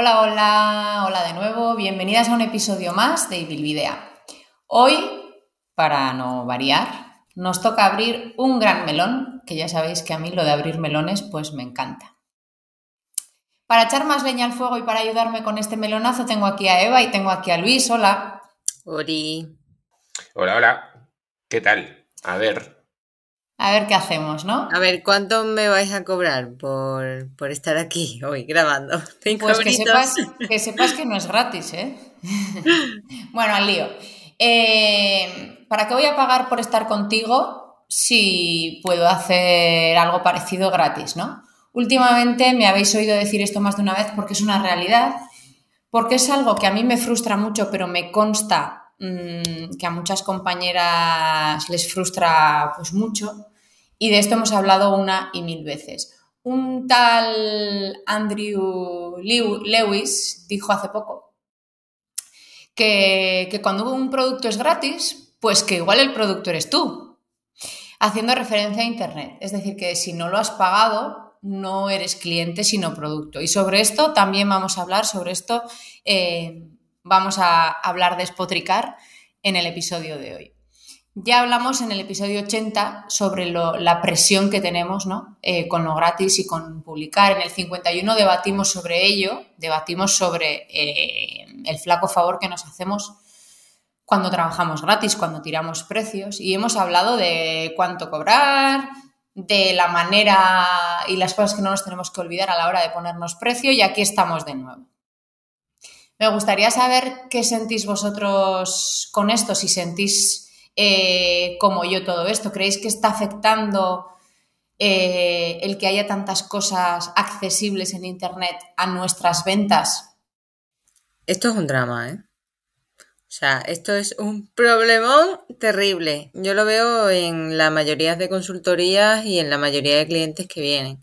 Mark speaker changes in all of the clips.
Speaker 1: Hola, hola, hola de nuevo, bienvenidas a un episodio más de Ibilvidea. Hoy, para no variar, nos toca abrir un gran melón, que ya sabéis que a mí lo de abrir melones pues me encanta. Para echar más leña al fuego y para ayudarme con este melonazo tengo aquí a Eva y tengo aquí a Luis, hola.
Speaker 2: Ori.
Speaker 3: Hola, hola. ¿Qué tal? A ver,
Speaker 1: a ver qué hacemos, ¿no?
Speaker 2: A ver, ¿cuánto me vais a cobrar por, por estar aquí hoy grabando?
Speaker 1: pues que sepas, que sepas, que no es gratis, ¿eh? bueno, al lío. Eh, ¿Para qué voy a pagar por estar contigo si puedo hacer algo parecido gratis, ¿no? Últimamente me habéis oído decir esto más de una vez porque es una realidad, porque es algo que a mí me frustra mucho, pero me consta mm, que a muchas compañeras les frustra pues mucho y de esto hemos hablado una y mil veces. Un tal Andrew Lewis dijo hace poco que, cuando un producto es gratis, pues que igual el producto eres tú, haciendo referencia a Internet. Es decir, que si no lo has pagado, no eres cliente, sino producto. Y sobre esto también vamos a hablar, sobre esto eh, vamos a hablar de Spotricar en el episodio de hoy. Ya hablamos en el episodio 80 sobre la presión que tenemos ¿no? Eh, con lo gratis y con publicar. En el 51 debatimos sobre ello, debatimos sobre eh, el flaco favor que nos hacemos cuando trabajamos gratis, cuando tiramos precios y hemos hablado de cuánto cobrar, de la manera y las cosas que no nos tenemos que olvidar a la hora de ponernos precio y aquí estamos de nuevo. Me gustaría saber qué sentís vosotros con esto, si sentís eh, como yo todo esto? ¿Creéis que está afectando eh, el que haya tantas cosas accesibles en Internet a nuestras ventas?
Speaker 2: Esto es un drama, ¿eh? O sea, esto es un problemón terrible. Yo lo veo en la mayoría de consultorías y en la mayoría de clientes que vienen.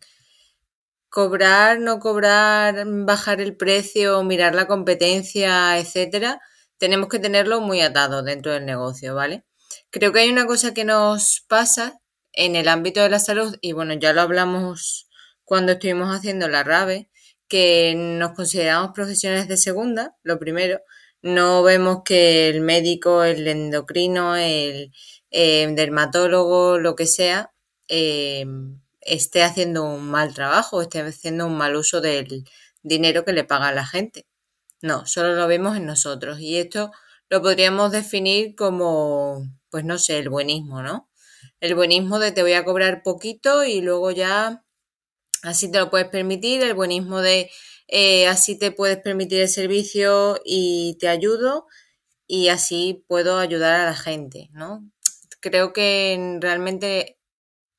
Speaker 2: Cobrar, no cobrar, bajar el precio, mirar la competencia, etcétera, tenemos que tenerlo muy atado dentro del negocio, ¿vale? Creo que hay una cosa que nos pasa en el ámbito de la salud, y bueno, ya lo hablamos cuando estuvimos haciendo la RAVE, que nos consideramos profesionales de segunda, lo primero, no vemos que el médico, el endocrino, el eh, dermatólogo, lo que sea, eh, esté haciendo un mal trabajo, esté haciendo un mal uso del dinero que le paga a la gente. No, solo lo vemos en nosotros. Y esto lo podríamos definir como pues no sé, el buenismo, ¿no? El buenismo de te voy a cobrar poquito y luego ya así te lo puedes permitir, el buenismo de eh, así te puedes permitir el servicio y te ayudo y así puedo ayudar a la gente, ¿no? Creo que realmente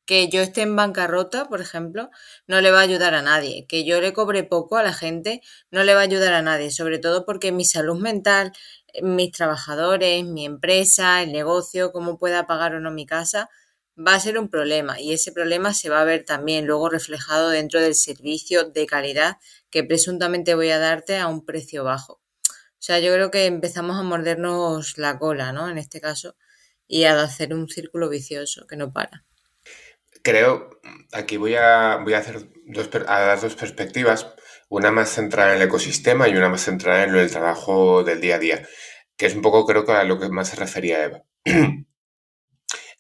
Speaker 2: que yo esté en bancarrota, por ejemplo, no le va a ayudar a nadie. Que yo le cobre poco a la gente no le va a ayudar a nadie, sobre todo porque mi salud mental, mis trabajadores, mi empresa, el negocio, cómo pueda pagar o no mi casa, va a ser un problema y ese problema se va a ver también luego reflejado dentro del servicio de calidad que presuntamente voy a darte a un precio bajo. O sea, yo creo que empezamos a mordernos la cola, ¿no? En este caso, y a hacer un círculo vicioso que no para.
Speaker 3: Creo, aquí voy a, voy a hacer dos, a dar dos perspectivas, una más centrada en el ecosistema y una más centrada en el trabajo del día a día que es un poco creo que a lo que más se refería Eva.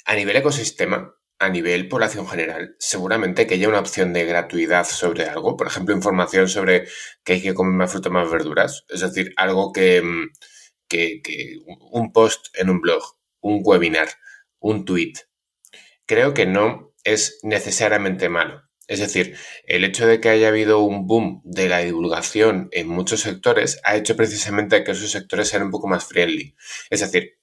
Speaker 3: a nivel ecosistema, a nivel población general, seguramente que haya una opción de gratuidad sobre algo, por ejemplo, información sobre que hay que comer más fruta, más verduras, es decir, algo que, mm, que, que un post en un blog, un webinar, un tweet, creo que no es necesariamente malo. Es decir, el hecho de que haya habido un boom de la divulgación en muchos sectores ha hecho precisamente que esos sectores sean un poco más friendly. Es decir,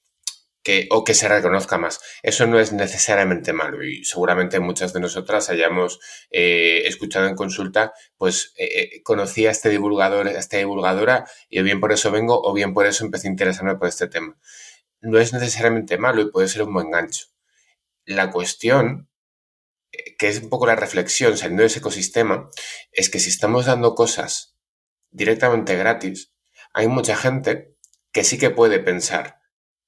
Speaker 3: que, o que se reconozca más. Eso no es necesariamente malo y seguramente muchas de nosotras hayamos eh, escuchado en consulta, pues eh, eh, conocí a este divulgador, a esta divulgadora y o bien por eso vengo o bien por eso empecé a interesarme por este tema. No es necesariamente malo y puede ser un buen gancho. La cuestión que es un poco la reflexión saliendo de ese ecosistema, es que si estamos dando cosas directamente gratis, hay mucha gente que sí que puede pensar,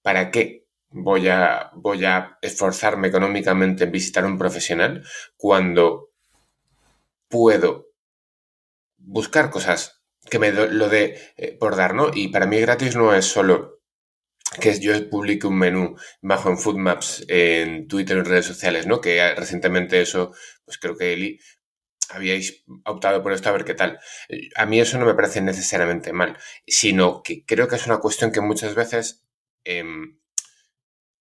Speaker 3: ¿para qué voy a, voy a esforzarme económicamente en visitar a un profesional cuando puedo buscar cosas que me lo de eh, por dar, ¿no? Y para mí gratis no es solo que yo publique un menú bajo en Foodmaps en Twitter en redes sociales, ¿no? Que recientemente eso, pues creo que Eli habíais optado por esto a ver qué tal. A mí eso no me parece necesariamente mal, sino que creo que es una cuestión que muchas veces em,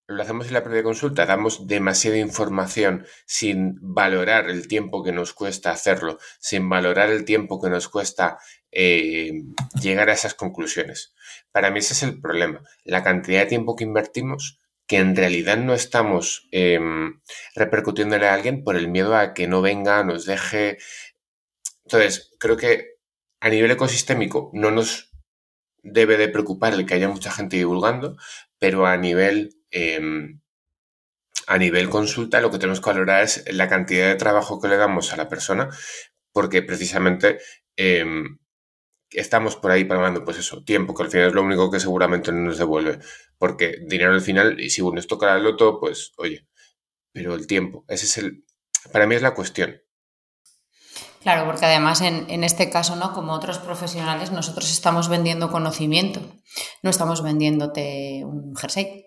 Speaker 3: lo hacemos en la primera consulta, damos demasiada información sin valorar el tiempo que nos cuesta hacerlo, sin valorar el tiempo que nos cuesta eh, llegar a esas conclusiones. Para mí ese es el problema, la cantidad de tiempo que invertimos que en realidad no estamos eh, repercutiéndole a alguien por el miedo a que no venga, nos deje. Entonces, creo que a nivel ecosistémico no nos debe de preocupar el que haya mucha gente divulgando, pero a nivel em, a nivel consulta lo que tenemos que valorar es la cantidad de trabajo que le damos a la persona, porque precisamente em, estamos por ahí pagando, pues eso, tiempo, que al final es lo único que seguramente no nos devuelve. Porque dinero al final, y si uno nos toca el loto, pues oye, pero el tiempo, ese es el, para mí es la cuestión.
Speaker 1: Claro, porque además en, este caso, ¿no? Como otros profesionales, nosotros estamos vendiendo conocimiento, no estamos vendiéndote un jersey.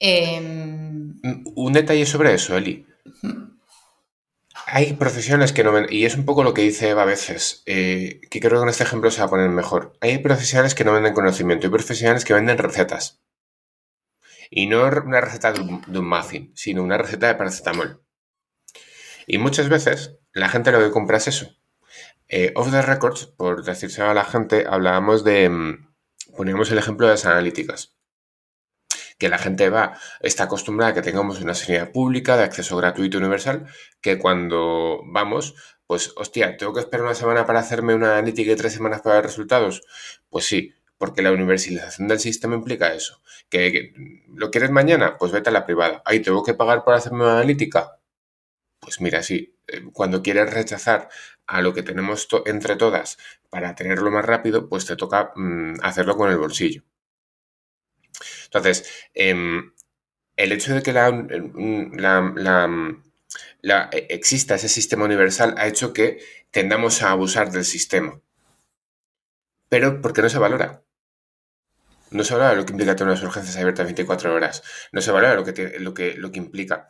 Speaker 1: Em,
Speaker 3: un detalle sobre eso, Eli. Hay profesiones que no ven, y es un poco lo que dice Eva a veces, eh, que creo que en este ejemplo se va a poner mejor. Hay profesionales que no venden conocimiento y profesionales que venden recetas. Y no una receta de un, muffin, sino una receta de paracetamol. Y muchas veces la gente lo que compra es eso. Eh, off the records, por decirse a la gente, hablábamos de. Mm, poníamos el ejemplo de las analíticas que la gente va, está acostumbrada a que tengamos una sanidad pública de acceso gratuito universal, que cuando vamos, pues, hostia, ¿tengo que esperar una semana para hacerme una analítica y tres semanas para ver resultados? Pues sí, porque la universalización del sistema implica eso. ¿Que, lo quieres mañana? Pues vete a la privada. ¿Ahí tengo que pagar por hacerme una analítica? Pues mira, sí, eh, cuando quieres rechazar a lo que tenemos entre todas para tenerlo más rápido, pues te toca mm, hacerlo con el bolsillo. Entonces, em, el hecho de que la, e, exista ese sistema universal ha hecho que tendamos a abusar del sistema. Pero, ¿por qué no se valora? No se valora lo que implica tener unas urgencias abiertas 24 horas. No se valora lo que, lo que, lo que implica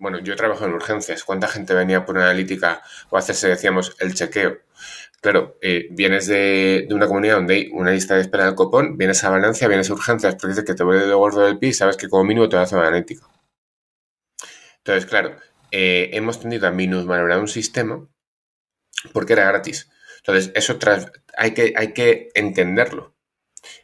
Speaker 3: bueno, yo trabajo en urgencias. ¿Cuánta gente venía por una analítica o hacerse, decíamos, el chequeo? Claro, eh, vienes de, una comunidad donde hay una lista de espera del copón, vienes a Valencia, vienes a urgencias, porque dice que te vuelve de gordo del pie sabes que como mínimo te va a analítica. Entonces, claro, eh, hemos tendido a minusvalorar un sistema porque era gratis. Entonces, eso hay, que, hay que entenderlo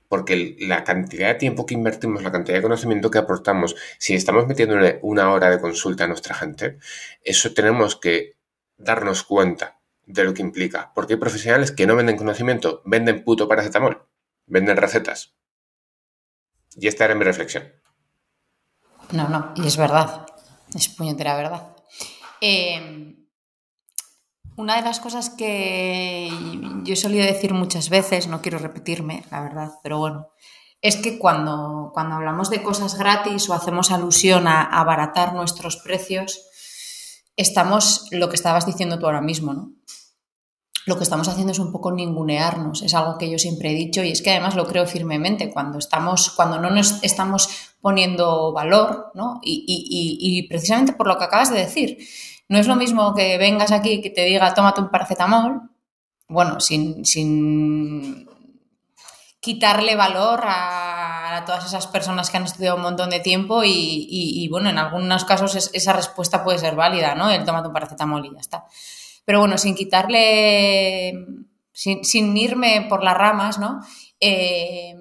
Speaker 3: porque la cantidad de tiempo que invertimos, la cantidad de conocimiento que aportamos, si estamos metiendo una hora de consulta a nuestra gente, eso tenemos que darnos cuenta de lo que implica. Porque hay profesionales que no venden conocimiento, venden puto paracetamol, venden recetas. Y esta era mi reflexión.
Speaker 1: No, no, y es verdad, es puñetera verdad. Eh, una de las cosas que yo he solido decir muchas veces, no quiero repetirme, la verdad, pero bueno, es que cuando, cuando hablamos de cosas gratis o hacemos alusión a, abaratar nuestros precios, estamos, lo que estabas diciendo tú ahora mismo, ¿no? Lo que estamos haciendo es un poco ningunearnos, es algo que yo siempre he dicho y es que además lo creo firmemente, cuando, estamos, cuando no nos estamos poniendo valor, ¿no? y precisamente por lo que acabas de decir, no es lo mismo que vengas aquí y que te diga tómate un paracetamol, bueno, sin, quitarle valor a, todas esas personas que han estudiado un montón de tiempo y, bueno, en algunos casos esa respuesta puede ser válida, ¿no? El tómate un paracetamol y ya está. Pero bueno, sin quitarle, sin, irme por las ramas, ¿no? Eh,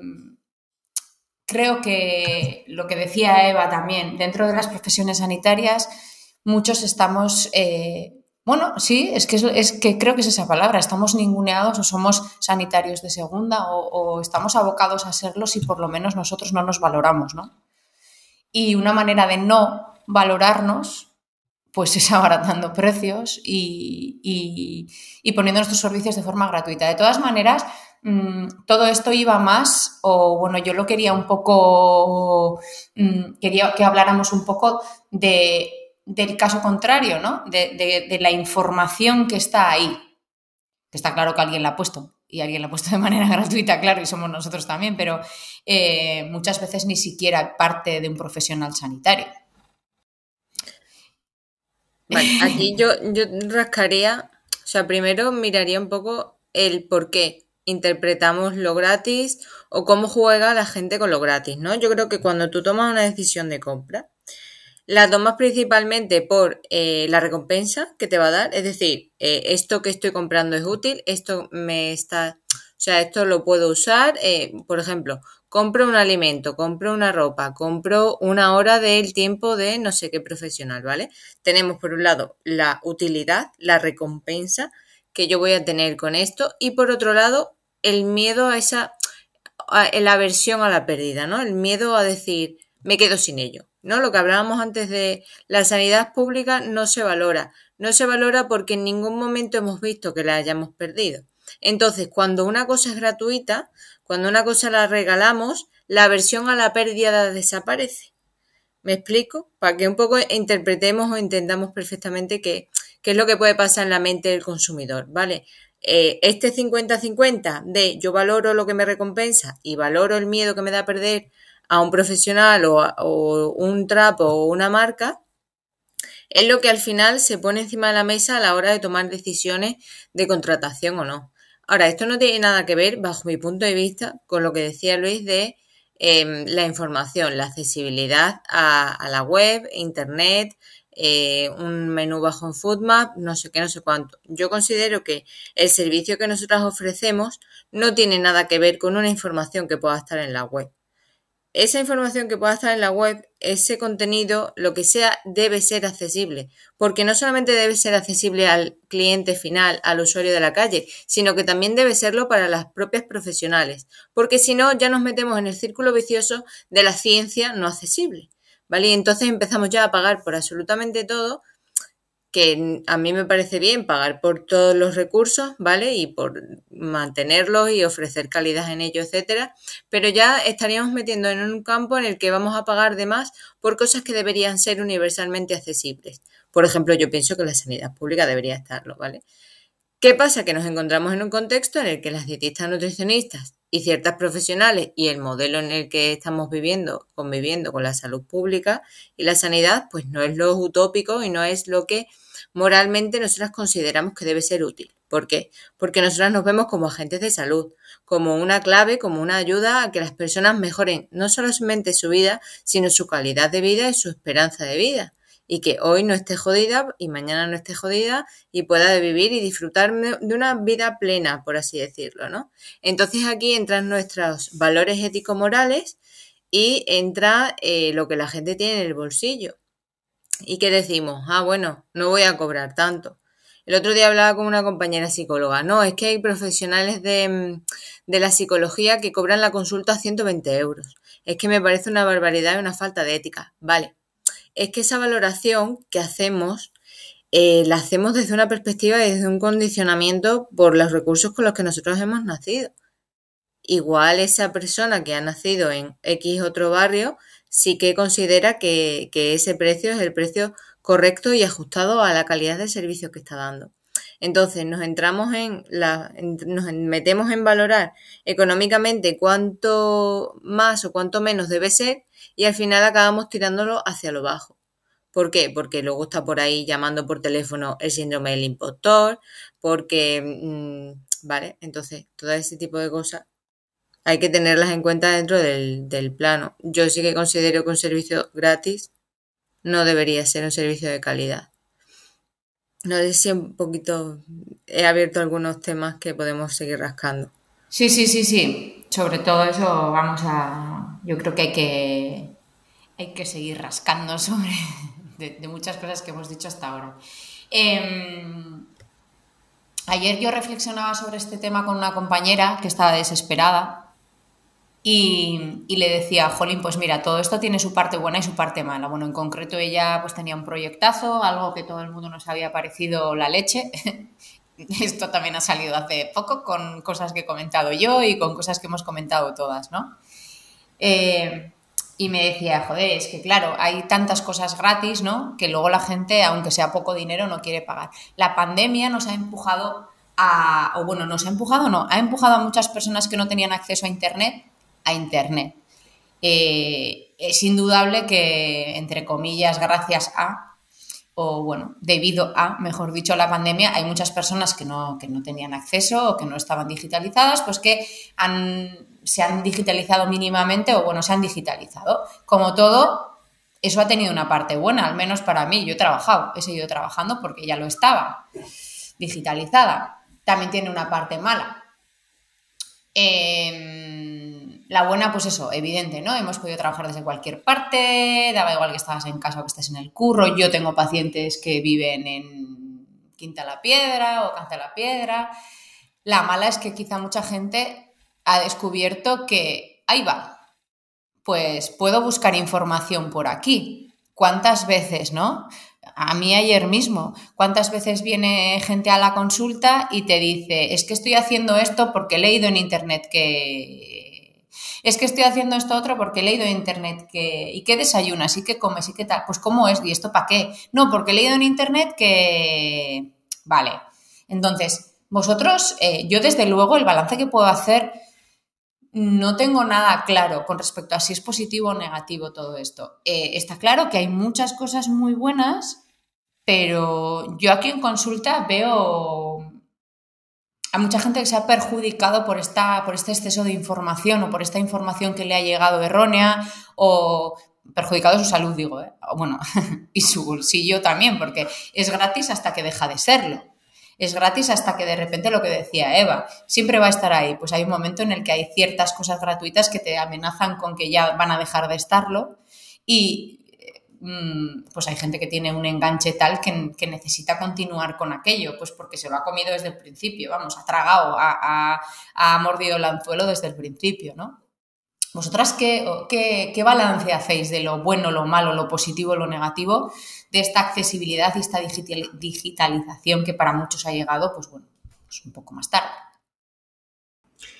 Speaker 1: creo que lo que decía Eva también, dentro de las profesiones sanitarias, muchos estamos, eh, bueno, sí, es que, es, que creo que es esa palabra, estamos ninguneados o somos sanitarios de segunda o, estamos abocados a serlos y por lo menos nosotros no nos valoramos, ¿no? Y una manera de no valorarnos, pues es abaratando precios y, poniendo nuestros servicios de forma gratuita. De todas maneras, mm, todo esto iba más, o bueno, yo lo quería un poco, mm, quería que habláramos un poco de del caso contrario, ¿no? De, la información que está ahí. Que está claro que alguien la ha puesto. y alguien lo ha puesto de manera gratuita, claro, y somos nosotros también, pero eh, muchas veces ni siquiera parte de un profesional sanitario.
Speaker 2: Vale, aquí yo, yo rascaría, o sea, primero miraría un poco el por qué interpretamos lo gratis o cómo juega la gente con lo gratis, ¿no? Yo creo que cuando tú tomas una decisión de compra, la tomas principalmente por eh, la recompensa que te va a dar, es decir, eh, esto que estoy comprando es útil, esto me está, o sea, esto lo puedo usar, eh, por ejemplo, compro un alimento, compro una ropa, compro una hora del tiempo de no sé qué profesional, ¿vale? Tenemos por un lado la utilidad, la recompensa que yo voy a tener con esto y por otro lado el miedo a esa, la aversión a la pérdida, ¿no? El miedo a decir, me quedo sin ello. ¿no? Lo que hablábamos antes de la sanidad pública no se valora. No se valora porque en ningún momento hemos visto que la hayamos perdido. Entonces, cuando una cosa es gratuita, cuando una cosa la regalamos, la aversión a la pérdida desaparece. ¿Me explico? Para que un poco interpretemos o entendamos perfectamente qué, qué es lo que puede pasar en la mente del consumidor, ¿vale? Eh, este 50-50 de yo valoro lo que me recompensa y valoro el miedo que me da a perder a un profesional o, un trapo o una marca, es lo que al final se pone encima de la mesa a la hora de tomar decisiones de contratación o no. Ahora, esto no tiene nada que ver, bajo mi punto de vista, con lo que decía Luis de em, la información, la accesibilidad a, la web, internet, eh, un menú bajo en Foodmap, no sé qué, no sé cuánto. Yo considero que el servicio que nosotros ofrecemos no tiene nada que ver con una información que pueda estar en la web esa información que pueda estar en la web, ese contenido, lo que sea, debe ser accesible, porque no solamente debe ser accesible al cliente final, al usuario de la calle, sino que también debe serlo para las propias profesionales, porque si no, ya nos metemos en el círculo vicioso de la ciencia no accesible, ¿vale? Y entonces empezamos ya a pagar por absolutamente todo que a mí me parece bien pagar por todos los recursos, ¿vale? Y por mantenerlos y ofrecer calidad en ellos, etcétera, pero ya estaríamos metiendo en un campo en el que vamos a pagar de más por cosas que deberían ser universalmente accesibles. Por ejemplo, yo pienso que la sanidad pública debería estarlo, ¿vale? ¿Qué pasa? Que nos encontramos en un contexto en el que las dietistas nutricionistas y ciertas profesionales y el modelo en el que estamos viviendo, conviviendo con la salud pública y la sanidad, pues no es lo utópico y no es lo que moralmente nosotras consideramos que debe ser útil. ¿Por qué? Porque nosotras nos vemos como agentes de salud, como una clave, como una ayuda a que las personas mejoren no solamente su vida, sino su calidad de vida y su esperanza de vida. Y que hoy no esté jodida y mañana no esté jodida y pueda vivir y disfrutar de una vida plena, por así decirlo, ¿no? Entonces aquí entran nuestros valores ético-morales y entra eh, lo que la gente tiene en el bolsillo. ¿Y qué decimos? Ah, bueno, no voy a cobrar tanto. El otro día hablaba con una compañera psicóloga. No, es que hay profesionales de, mm, de la psicología que cobran la consulta a 120 euros. Es que me parece una barbaridad y una falta de ética. Vale. Es que esa valoración que hacemos eh, la hacemos desde una perspectiva y desde un condicionamiento por los recursos con los que nosotros hemos nacido. Igual esa persona que ha nacido en X otro barrio sí que considera que, ese precio es el precio correcto y ajustado a la calidad del servicio que está dando. Entonces nos entramos en la, nos metemos en valorar económicamente cuánto más o cuánto menos debe ser y al final acabamos tirándolo hacia lo bajo. ¿Por qué? Porque luego está por ahí llamando por teléfono el síndrome del impostor, porque, mm, vale, entonces todo ese tipo de cosas hay que tenerlas en cuenta dentro del, plano. Yo sí que considero que un servicio gratis no debería ser un servicio de calidad. No sé si un poquito he abierto algunos temas que podemos seguir rascando.
Speaker 1: Sí, sí, sí, sí. Sobre todo eso vamos a. Yo creo que hay que, hay que seguir rascando sobre de, muchas cosas que hemos dicho hasta ahora. Em, ayer yo reflexionaba sobre este tema con una compañera que estaba desesperada y, le decía, Jolín, pues mira, todo esto tiene su parte buena y su parte mala. Bueno, en concreto ella pues tenía un proyectazo, algo que todo el mundo nos había parecido la leche. esto también ha salido hace poco con cosas que he comentado yo y con cosas que hemos comentado todas, ¿no? Eh, y me decía, joder, es que claro, hay tantas cosas gratis, ¿no? Que luego la gente, aunque sea poco dinero, no quiere pagar. La pandemia nos ha empujado a, o bueno, nos ha empujado, no, ha empujado a muchas personas que no tenían acceso a Internet a Internet. Eh, es indudable que, entre comillas, gracias a, o bueno, debido a, mejor dicho, la pandemia, hay muchas personas que no, que no tenían acceso o que no estaban digitalizadas, pues que han, se han digitalizado mínimamente o bueno, se han digitalizado. Como todo, eso ha tenido una parte buena, al menos para mí. Yo he trabajado, he seguido trabajando porque ya lo estaba digitalizada. También tiene una parte mala. Em, la buena, pues eso, evidente, ¿no? Hemos podido trabajar desde cualquier parte, daba igual que estabas en casa o que estés en el curro. Yo tengo pacientes que viven en Quinta la Piedra o Canta la Piedra. La mala es que quizá mucha gente ha descubierto que ahí va, pues puedo buscar información por aquí. ¿Cuántas veces, no? A mí ayer mismo, ¿cuántas veces viene gente a la consulta y te dice, es que estoy haciendo esto porque he leído en internet que... Es que estoy haciendo esto otro porque he leído en internet que... ¿Y qué desayunas? ¿Y qué comes? ¿Y qué tal? Pues ¿cómo es? ¿Y esto para qué? No, porque he leído en internet que... Vale. Entonces, vosotros, eh, yo desde luego el balance que puedo hacer no tengo nada claro con respecto a si es positivo o negativo todo esto. Eh, está claro que hay muchas cosas muy buenas, pero yo aquí en consulta veo a mucha gente que se ha perjudicado por, esta, por este exceso de información o por esta información que le ha llegado errónea o perjudicado su salud, digo, ¿eh? bueno, y su bolsillo también, porque es gratis hasta que deja de serlo es gratis hasta que de repente lo que decía Eva, siempre va a estar ahí. Pues hay un momento en el que hay ciertas cosas gratuitas que te amenazan con que ya van a dejar de estarlo y pues hay gente que tiene un enganche tal que, necesita continuar con aquello, pues porque se lo ha comido desde el principio, vamos, ha tragado, ha, ha mordido el anzuelo desde el principio, ¿no? ¿Vosotras qué, qué, balance hacéis de lo bueno, lo malo, lo positivo, lo negativo de esta accesibilidad y esta digitalización que para muchos ha llegado, pues bueno, pues un poco más tarde?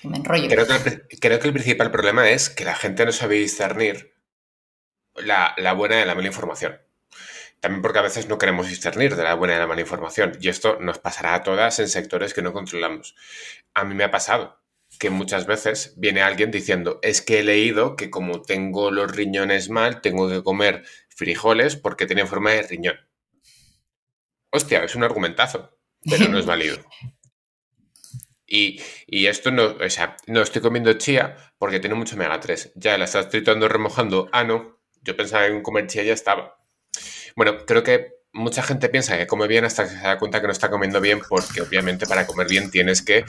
Speaker 1: me enrollo.
Speaker 3: Que, creo que, el principal problema es que la gente no sabe discernir la, la buena de la mala información. También porque a veces no queremos discernir de la buena y la mala información. Y esto nos pasará a todas en sectores que no controlamos. A mí me ha pasado que muchas veces viene alguien diciendo, es que he leído que como tengo los riñones mal, tengo que comer frijoles porque tienen forma de riñón. Hostia, es un argumentazo, pero no es válido. Y, esto no, o sea, no estoy comiendo chía porque tiene mucho omega 3. Ya la estás tritando remojando. Ah, no, yo pensaba en comer chía y ya estaba. Bueno, creo que mucha gente piensa que come bien hasta que se da cuenta que no está comiendo bien porque obviamente para comer bien tienes que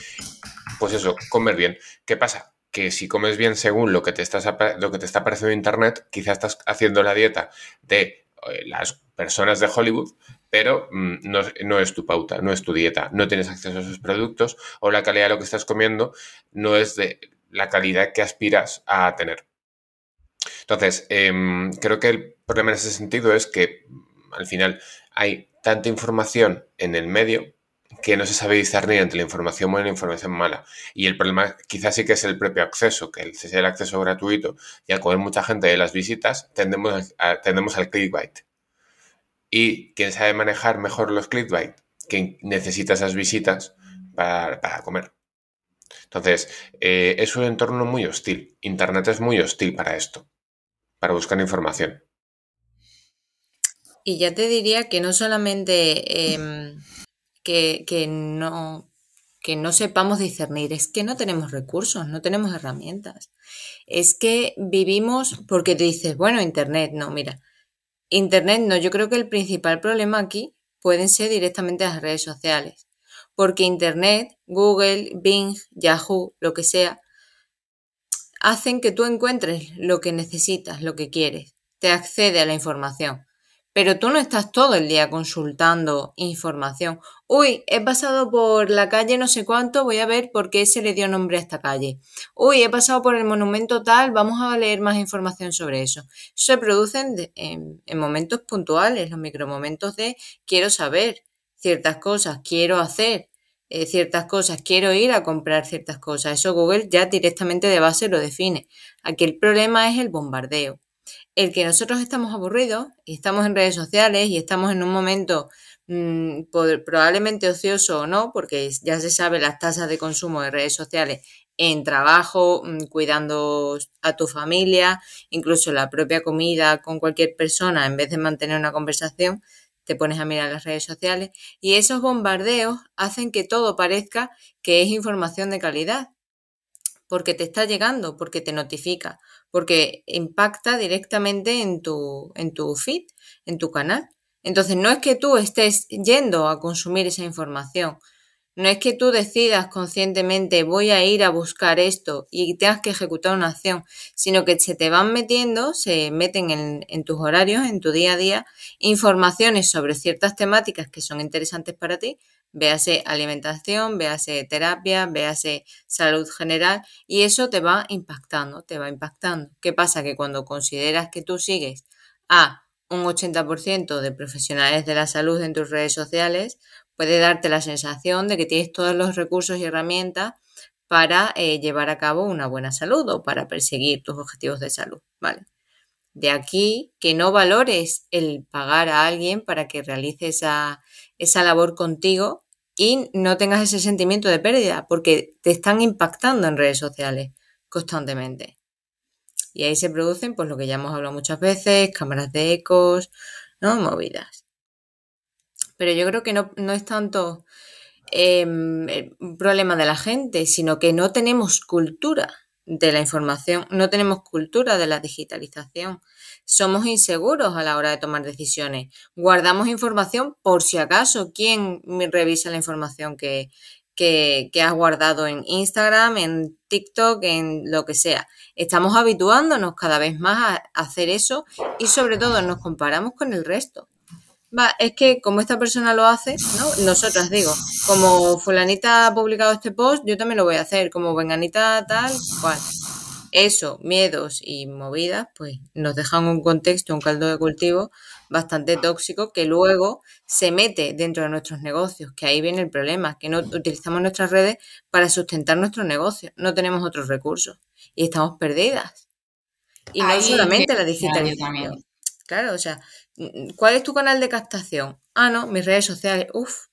Speaker 3: pues eso, comer bien. ¿Qué pasa? Que si comes bien según lo que te, estás, lo que te está apareciendo en Internet, quizás estás haciendo la dieta de eh, las personas de Hollywood, pero mm, no, es tu pauta, no es tu dieta, no tienes acceso a esos productos o la calidad de lo que estás comiendo no es de la calidad que aspiras a tener. Entonces, em, creo que el problema en ese sentido es que al final hay tanta información en el medio que no se sabe discernir entre la información buena y la información mala. Y el problema quizás sí que es el propio acceso, que es el acceso gratuito y al comer mucha gente de las visitas, tendemos, tendemos al clickbait. Y quien sabe manejar mejor los clickbait, quien necesita esas visitas para, comer. Entonces, eh, es un entorno muy hostil. Internet es muy hostil para esto, para buscar información.
Speaker 2: Y ya te diría que no solamente em, que, no, que no sepamos discernir, es que no tenemos recursos, no tenemos herramientas. Es que vivimos porque te dices, bueno, Internet, no, mira, Internet no, yo creo que el principal problema aquí pueden ser directamente las redes sociales, porque Internet, Google, Bing, Yahoo, lo que sea, hacen que tú encuentres lo que necesitas, lo que quieres, te accede a la información. Pero tú no estás todo el día consultando información. Uy, he pasado por la calle no sé cuánto, voy a ver por qué se le dio nombre a esta calle. Uy, he pasado por el monumento tal, vamos a leer más información sobre eso. Se producen en, momentos puntuales, los micromomentos de quiero saber ciertas cosas, quiero hacer eh, ciertas cosas, quiero ir a comprar ciertas cosas. Eso Google ya directamente de base lo define. Aquí el problema es el bombardeo el que nosotros estamos aburridos y estamos en redes sociales y estamos en un momento mm, probablemente ocioso o no, porque ya se sabe las tasas de consumo de redes sociales en trabajo, mm, cuidando a tu familia, incluso la propia comida con cualquier persona, en vez de mantener una conversación, te pones a mirar las redes sociales y esos bombardeos hacen que todo parezca que es información de calidad, porque te está llegando, porque te notifica, porque impacta directamente en tu, en tu feed, en tu canal. Entonces no es que tú estés yendo a consumir esa información, no es que tú decidas conscientemente voy a ir a buscar esto y tengas que ejecutar una acción, sino que se te van metiendo, se meten en, tus horarios, en tu día a día, informaciones sobre ciertas temáticas que son interesantes para ti, véase alimentación, véase terapia, véase salud general y eso te va impactando, te va impactando. ¿Qué pasa? Que cuando consideras que tú sigues a un 80% de profesionales de la salud en tus redes sociales, puede darte la sensación de que tienes todos los recursos y herramientas para eh, llevar a cabo una buena salud o para perseguir tus objetivos de salud, ¿vale? De aquí que no valores el pagar a alguien para que realice esa, esa labor contigo y no tengas ese sentimiento de pérdida porque te están impactando en redes sociales constantemente. Y ahí se producen, pues lo que ya hemos hablado muchas veces, cámaras de ecos, ¿no? Movidas. Pero yo creo que no, es tanto em, un problema de la gente, sino que no tenemos cultura de la información, no tenemos cultura de la digitalización. Somos inseguros a la hora de tomar decisiones. Guardamos información por si acaso. ¿Quién revisa la información que, que, has guardado en Instagram, en TikTok, en lo que sea. Estamos habituándonos cada vez más a hacer eso y sobre todo nos comparamos con el resto. Va, es que como esta persona lo hace, ¿no? Nosotras digo, como fulanita ha publicado este post, yo también lo voy a hacer, como venganita tal, cual. Eso, miedos y movidas, pues nos dejan un contexto, un caldo de cultivo bastante tóxico que luego se mete dentro de nuestros negocios, que ahí viene el problema, que no utilizamos nuestras redes para sustentar nuestro negocio, no tenemos otros recursos y estamos perdidas. Y no solamente la digitalización. Claro, o sea, ¿Cuál es tu canal de captación? Ah, no, mis redes sociales. Uf.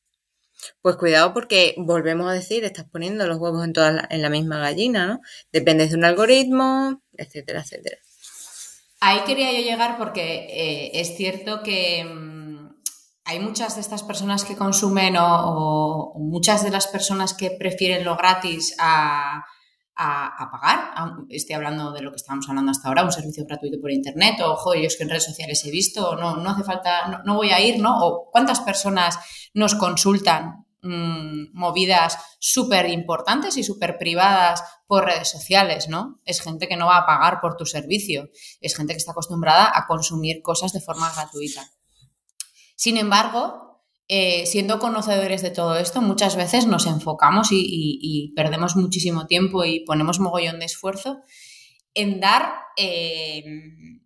Speaker 2: Pues cuidado porque volvemos a decir, estás poniendo los huevos en, toda en la misma gallina, ¿no? Dependes de un algoritmo, etcétera, etcétera.
Speaker 1: Ahí quería yo llegar porque eh, es cierto que mm, hay muchas de estas personas que consumen o, muchas de las personas que prefieren lo gratis a, a, pagar. estoy hablando de lo que estábamos hablando hasta ahora, un servicio gratuito por internet, o joder, yo es que en redes sociales he visto, no, no hace falta, no, voy a ir, ¿no? O cuántas personas nos consultan mm, movidas súper importantes y súper privadas por redes sociales, ¿no? Es gente que no va a pagar por tu servicio, es gente que está acostumbrada a consumir cosas de forma gratuita. Sin embargo, eh, siendo conocedores de todo esto, muchas veces nos enfocamos y, perdemos muchísimo tiempo y ponemos mogollón de esfuerzo en dar, em,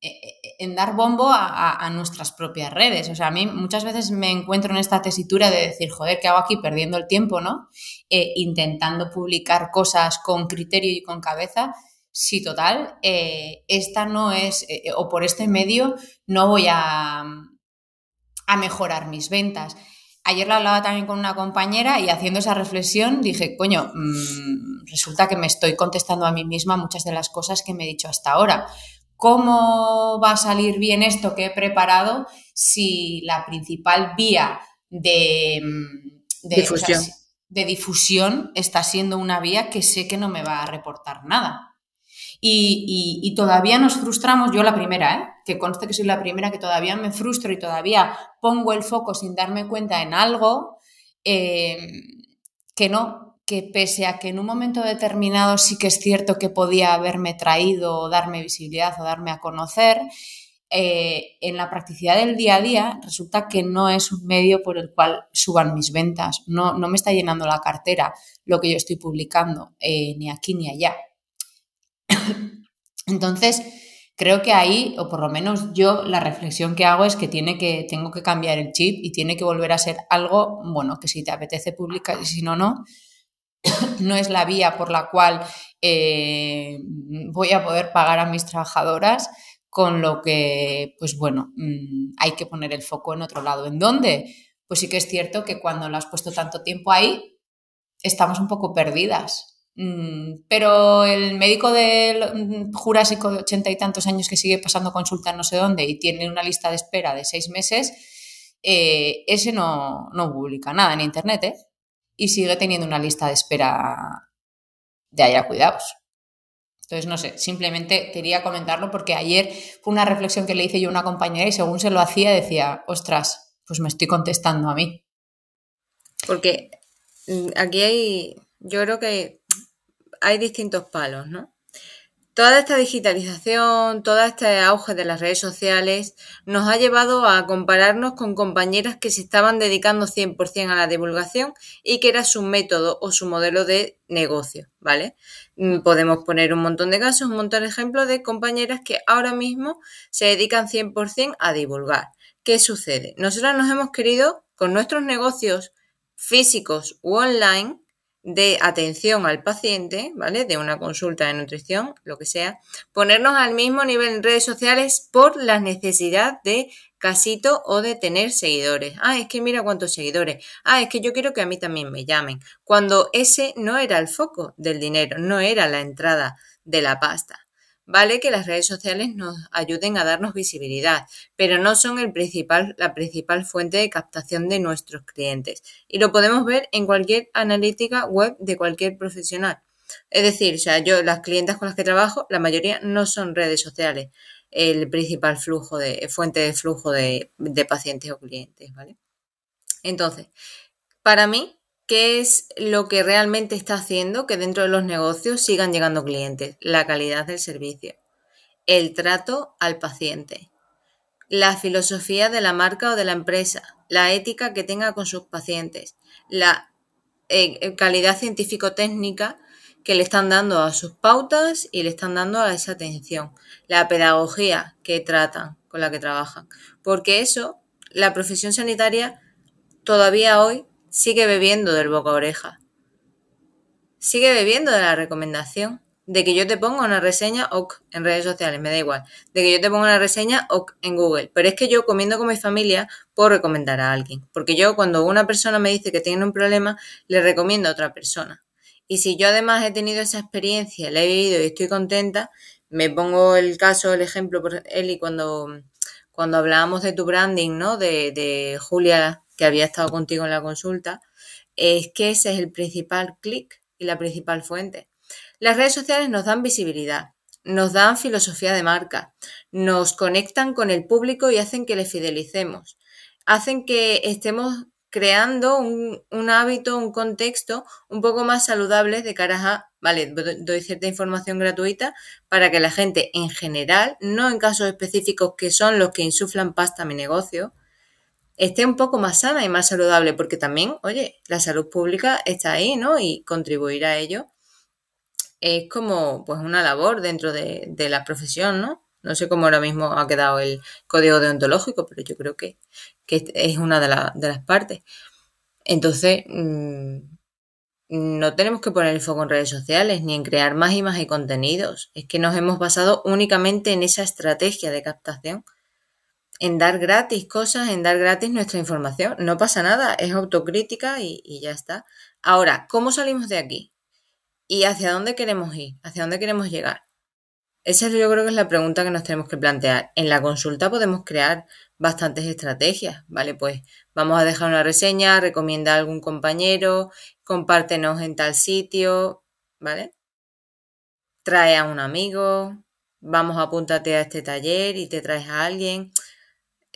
Speaker 1: e, e, en dar bombo a, nuestras propias redes. O sea, a mí muchas veces me encuentro en esta tesitura de decir, joder, ¿qué hago aquí perdiendo el tiempo, no? Eh, intentando publicar cosas con criterio y con cabeza. Sí, total, eh, esta no es, o por este medio no voy a a mejorar mis ventas. Ayer lo hablaba también con una compañera y haciendo esa reflexión dije, coño, mm, resulta que me estoy contestando a mí misma muchas de las cosas que me he dicho hasta ahora. ¿Cómo va a salir bien esto que he preparado si la principal vía de, mm, difusión. de difusión está siendo una vía que sé que no me va a reportar nada? Y, todavía nos frustramos, yo la primera, ¿eh? Que conste que soy la primera que todavía me frustro y todavía pongo el foco sin darme cuenta en algo eh, que no, que pese a que en un momento determinado sí que es cierto que podía haberme traído o darme visibilidad o darme a conocer, eh, en la practicidad del día a día resulta que no es un medio por el cual suban mis ventas, no, no me está llenando la cartera lo que yo estoy publicando, ni aquí ni allá. Entonces, creo que ahí, o por lo menos yo, la reflexión que hago es que, tiene que tengo que cambiar el chip y tiene que volver a ser algo, bueno, que si te apetece publicar y si no, no, no es la vía por la cual eh, voy a poder pagar a mis trabajadoras con lo que, pues bueno, mm, hay que poner el foco en otro lado. ¿En dónde? Pues sí que es cierto que cuando lo has puesto tanto tiempo ahí, estamos un poco perdidas. Mm, pero el médico del mm, Jurásico de ochenta y tantos años que sigue pasando consulta no sé dónde y tiene una lista de espera de seis meses, eh, ese no, no publica nada en Internet ¿eh? y sigue teniendo una lista de espera de allá cuidados. Entonces, no sé, simplemente quería comentarlo porque ayer fue una reflexión que le hice yo a una compañera y según se lo hacía decía, ostras, pues me estoy contestando a mí.
Speaker 2: Porque mm, aquí hay, yo creo que hay distintos palos, ¿no? Toda esta digitalización, todo este auge de las redes sociales nos ha llevado a compararnos con compañeras que se estaban dedicando 100% a la divulgación y que era su método o su modelo de negocio, ¿vale? Mm, podemos poner un montón de casos, un montón de ejemplos de compañeras que ahora mismo se dedican 100% a divulgar. ¿Qué sucede? Nosotros nos hemos querido, con nuestros negocios físicos u online, de atención al paciente, ¿vale? De una consulta de nutrición, lo que sea, ponernos al mismo nivel en redes sociales por la necesidad de casito o de tener seguidores. Ah, es que mira cuántos seguidores. Ah, es que yo quiero que a mí también me llamen. Cuando ese no era el foco del dinero, no era la entrada de la pasta. Vale que las redes sociales nos ayuden a darnos visibilidad, pero no son el principal, la principal fuente de captación de nuestros clientes. Y lo podemos ver en cualquier analítica web de cualquier profesional. Es decir, o sea, yo, las clientas con las que trabajo, la mayoría no son redes sociales el principal flujo de, fuente de flujo de, de pacientes o clientes, ¿vale? Entonces, para mí, ¿Qué es lo que realmente está haciendo que dentro de los negocios sigan llegando clientes? La calidad del servicio, el trato al paciente, la filosofía de la marca o de la empresa, la ética que tenga con sus pacientes, la eh, eh, calidad científico-técnica que le están dando a sus pautas y le están dando a esa atención, la pedagogía que tratan, con la que trabajan. Porque eso, la profesión sanitaria todavía hoy sigue bebiendo del boca a oreja. Sigue bebiendo de la recomendación. De que yo te ponga una reseña ok en redes sociales, me da igual. De que yo te ponga una reseña ok en Google. Pero es que yo comiendo con mi familia puedo recomendar a alguien. Porque yo cuando una persona me dice que tiene un problema, le recomiendo a otra persona. Y si yo además he tenido esa experiencia, la he vivido y estoy contenta, me pongo el caso, el ejemplo por Eli cuando, cuando hablábamos de tu branding, ¿no? De, de Julia que había estado contigo en la consulta, es que ese es el principal clic y la principal fuente. Las redes sociales nos dan visibilidad, nos dan filosofía de marca, nos conectan con el público y hacen que le fidelicemos, hacen que estemos creando un, hábito, un contexto un poco más saludable de cara a, vale, doy cierta información gratuita para que la gente en general, no en casos específicos que son los que insuflan pasta a mi negocio, esté un poco más sana y más saludable, porque también, oye, la salud pública está ahí, ¿no? Y contribuir a ello es como pues una labor dentro de, la profesión, ¿no? No sé cómo ahora mismo ha quedado el código deontológico, pero yo creo que, es una de, de, las partes. Entonces, mm, no tenemos que poner el foco en redes sociales ni en crear más y más y contenidos. Es que nos hemos basado únicamente en esa estrategia de captación en dar gratis cosas, en dar gratis nuestra información. No pasa nada, es autocrítica y, ya está. Ahora, ¿cómo salimos de aquí? ¿Y hacia dónde queremos ir? ¿Hacia dónde queremos llegar? Esa yo creo que es la pregunta que nos tenemos que plantear. En la consulta podemos crear bastantes estrategias, ¿vale? Pues vamos a dejar una reseña, recomienda a algún compañero, compártenos en tal sitio, ¿vale? Trae a un amigo, vamos a apuntarte a este taller y te traes a alguien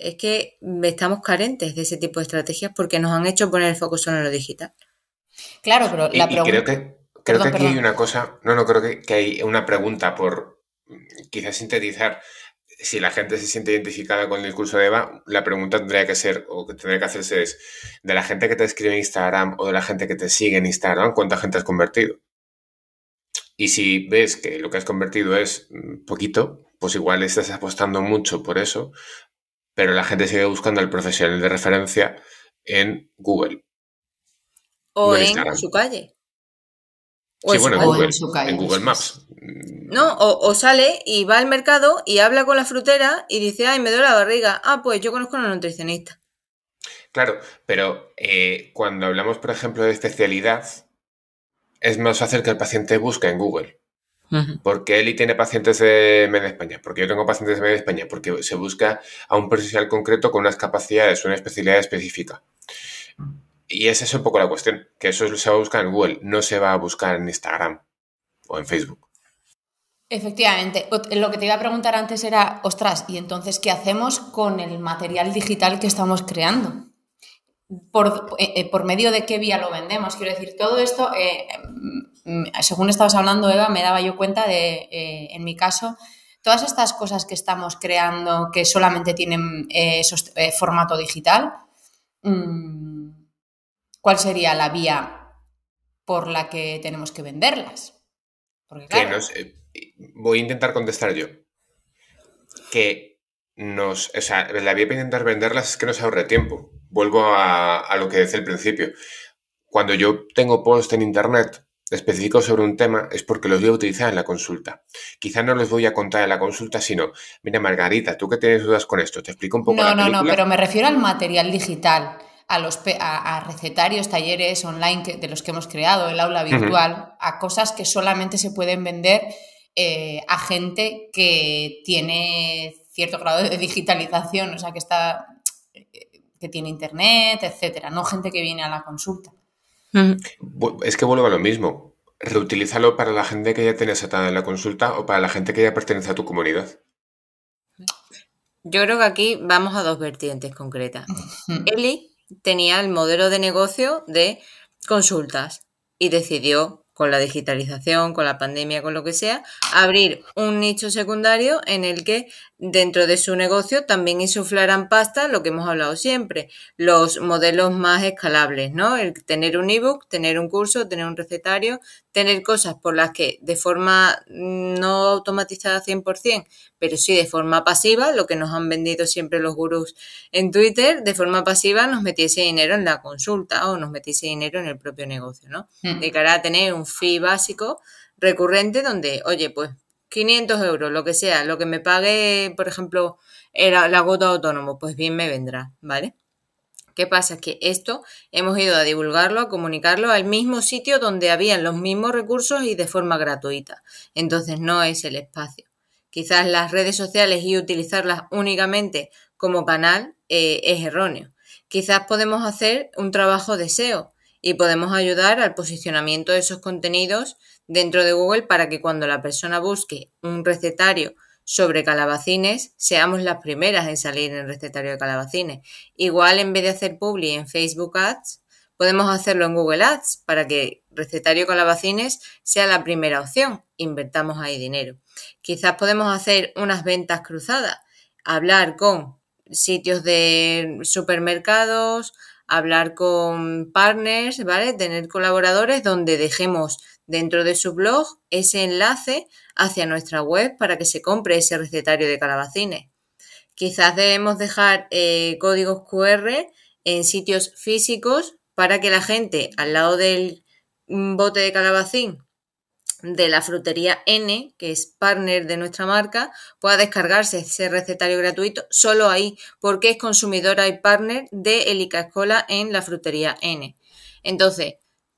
Speaker 2: es que estamos carentes de ese tipo de estrategias porque nos han hecho poner el foco solo en lo digital.
Speaker 1: Claro, pero la pregunta...
Speaker 3: Creo que, creo que aquí hay una cosa, no, no, creo que, hay una pregunta por quizás sintetizar. Si la gente se siente identificada con el discurso de Eva, la pregunta tendría que ser, o que tendría que hacerse es, de la gente que te escribe en Instagram o de la gente que te sigue en Instagram, ¿cuánta gente has convertido? Y si ves que lo que has convertido es poquito, pues igual estás apostando mucho por eso, pero la gente sigue buscando al profesional de referencia en Google.
Speaker 2: O en su calle.
Speaker 3: sí, bueno, en Google, Maps.
Speaker 2: No, o, sale y va al mercado y habla con la frutera y dice, ay, me duele la barriga. Ah, pues yo conozco a una nutricionista.
Speaker 3: Claro, pero eh, cuando hablamos, por ejemplo, de especialidad, es más fácil que el paciente busque en Google. Porque él y tiene pacientes de Media España, porque yo tengo pacientes de Media España, porque se busca a un profesional concreto con unas capacidades, una especialidad específica. Y esa es un poco la cuestión, que eso se va a buscar en Google, no se va a buscar en Instagram o en Facebook.
Speaker 1: Efectivamente. Lo que te iba a preguntar antes era, ostras, ¿y entonces qué hacemos con el material digital que estamos creando? ¿Por, eh, eh, por medio de qué vía lo vendemos? Quiero decir, todo esto, eh, mm, según estabas hablando, Eva, me daba yo cuenta de, en mi caso, todas estas cosas que estamos creando que solamente tienen formato digital, mm, ¿cuál sería la vía por la que tenemos que venderlas?
Speaker 3: voy a intentar contestar yo. Que nos, o sea, la vía para intentar venderlas es que nos ahorre tiempo. Vuelvo a, lo que decía al principio. Cuando yo tengo post en internet específicos sobre un tema es porque los voy a utilizar en la consulta. Quizá no los voy a contar en la consulta, sino, mira Margarita, tú que tienes dudas con esto, te explico un poco.
Speaker 1: No, no, no, pero me refiero al material digital a, los, a, recetarios, talleres online de los que hemos creado, el aula virtual, a cosas que solamente se pueden vender eh, a gente que tiene cierto grado de digitalización, o sea, que está que tiene internet, etcétera, no gente que viene a la consulta.
Speaker 3: Es que vuelvo a lo mismo. Reutilízalo para la gente que ya tienes atada en la consulta o para la gente que ya pertenece a tu comunidad.
Speaker 2: Yo creo que aquí vamos a dos vertientes concretas. Eli tenía el modelo de negocio de consultas y decidió con la digitalización, con la pandemia, con lo que sea, abrir un nicho secundario en el que dentro de su negocio también insuflaran pasta, lo que hemos hablado siempre, los modelos más escalables, ¿no? El tener un ebook, tener un curso, tener un recetario, tener cosas por las que de forma no automatizada 100%, pero sí de forma pasiva, lo que nos han vendido siempre los gurús en Twitter, de forma pasiva nos metiese dinero en la consulta o nos metiese dinero en el propio negocio, ¿no? Hmm. De cara a tener un fee básico recurrente donde, oye, pues 500 euros, lo que sea, lo que me pague, por ejemplo, la, la gota autónomo, pues bien me vendrá, ¿vale? ¿Qué pasa? Que esto hemos ido a divulgarlo, a comunicarlo al mismo sitio donde habían los mismos recursos y de forma gratuita. Entonces no es el espacio. Quizás las redes sociales y utilizarlas únicamente como canal eh, es erróneo. Quizás podemos hacer un trabajo de SEO y podemos ayudar al posicionamiento de esos contenidos dentro de Google para que cuando la persona busque un recetario sobre calabacines, seamos las primeras en salir en el recetario de calabacines. Igual en vez de hacer publi en Facebook Ads, podemos hacerlo en Google Ads para que recetario calabacines sea la primera opción. Invertamos ahí dinero. Quizás podemos hacer unas ventas cruzadas, hablar con sitios de supermercados, hablar con partners, ¿vale? Tener colaboradores donde dejemos dentro de su blog ese enlace hacia nuestra web para que se compre ese recetario de calabacines. Quizás debemos dejar eh, códigos QR en sitios físicos para que la gente al lado del bote de calabacín de la frutería N, que es partner de nuestra marca, pueda descargarse ese recetario gratuito solo ahí, porque es consumidora y partner de Elica Escola en la frutería N. Entonces,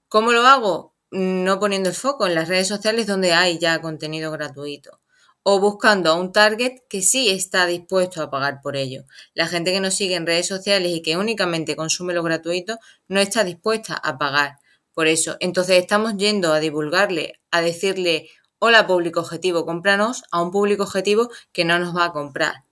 Speaker 2: ¿cómo lo hago? No poniendo el foco en las redes sociales donde hay ya contenido gratuito o buscando a un target que sí está dispuesto a pagar por ello. La gente que nos sigue en redes sociales y que únicamente consume lo gratuito no está dispuesta a pagar por eso. Entonces estamos yendo a divulgarle, a decirle, hola público objetivo, cómpranos a un público objetivo que no nos va a comprar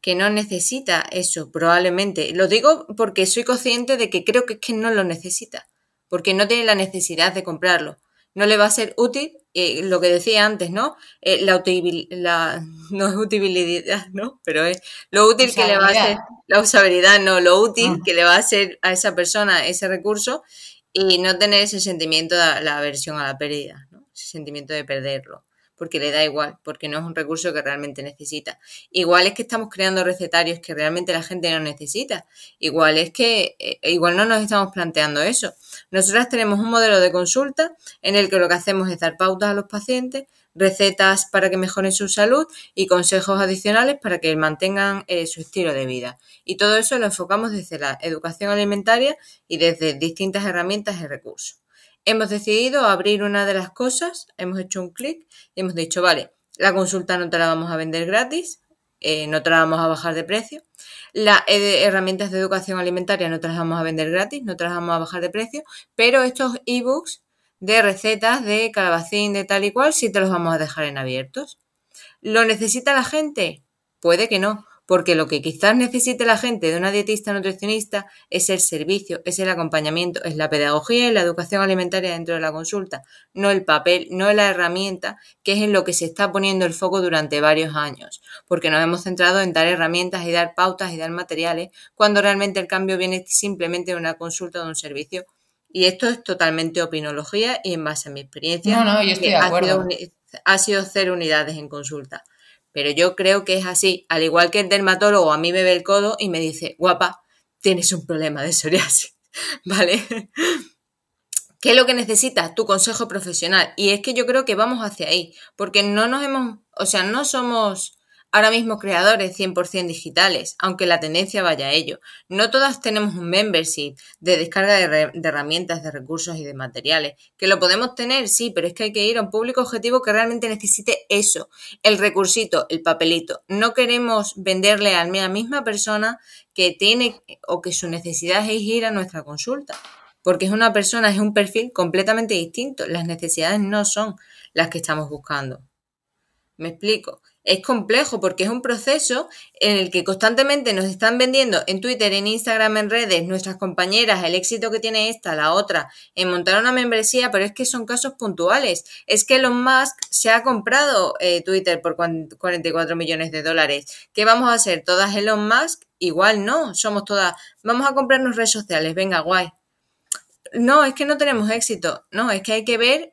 Speaker 2: que no necesita eso, probablemente. Lo digo porque soy consciente de que creo que es que no lo necesita porque no tiene la necesidad de comprarlo. No le va a ser útil, eh, lo que decía antes, ¿no? Eh, la, la, no es utilidad, ¿no? Pero es lo útil que le va a ser, la usabilidad, no, lo útil ah. que le va a ser a esa persona ese recurso y no tener ese sentimiento de la aversión a la pérdida, ¿no? Ese sentimiento de perderlo. Porque le da igual, porque no es un recurso que realmente necesita. Igual es que estamos creando recetarios que realmente la gente no necesita. Igual es que eh, igual no nos estamos planteando eso. Nosotras tenemos un modelo de consulta en el que lo que hacemos es dar pautas a los pacientes, recetas para que mejoren su salud y consejos adicionales para que mantengan eh, su estilo de vida. Y todo eso lo enfocamos desde la educación alimentaria y desde distintas herramientas y recursos hemos decidido abrir una de las cosas, hemos hecho un clic y hemos dicho, vale, la consulta no te la vamos a vender gratis, eh, no te la vamos a bajar de precio. Las herramientas de educación alimentaria no te las vamos a vender gratis, no te las vamos a bajar de precio, pero estos ebooks de recetas de calabacín, de tal y cual, sí te los vamos a dejar en abiertos. ¿Lo necesita la gente? Puede que no, porque lo que quizás necesite la gente de una dietista nutricionista es el servicio, es el acompañamiento, es la pedagogía y la educación alimentaria dentro de la consulta, no el papel, no la herramienta, que es en lo que se está poniendo el foco durante varios años, porque nos hemos centrado en dar herramientas y dar pautas y dar materiales, cuando realmente el cambio viene simplemente de una consulta o de un servicio. Y esto es totalmente opinología y en base a mi experiencia.
Speaker 1: No, no, yo estoy de acuerdo.
Speaker 2: ha sido cero unidades en consulta. Pero yo creo que es así. Al igual que el dermatólogo a mí me ve el codo y me dice, guapa, tienes un problema de psoriasis. ¿Vale? ¿Qué es lo que necesitas? Tu consejo profesional. Y es que yo creo que vamos hacia ahí. Porque no nos hemos, o sea, no somos ahora mismo creadores 100% digitales, aunque la tendencia vaya a ello. No todas tenemos un membership de descarga de, herramientas, de recursos y de materiales. ¿Que lo podemos tener? Sí, pero es que hay que ir a un público objetivo que realmente necesite eso, el recursito, el papelito. No queremos venderle a la misma persona que tiene o que su necesidad es ir a nuestra consulta. Porque es una persona, es un perfil completamente distinto. Las necesidades no son las que estamos buscando. Me explico es complejo porque es un proceso en el que constantemente nos están vendiendo en Twitter, en Instagram, en redes, nuestras compañeras, el éxito que tiene esta, la otra, en montar una membresía, pero es que son casos puntuales. Es que Elon Musk se ha comprado eh, Twitter por 44 millones de dólares. ¿Qué vamos a hacer? ¿Todas Elon Musk? Igual no, somos todas. Vamos a comprarnos redes sociales, venga, guay. No, es que no tenemos éxito. No, es que hay que ver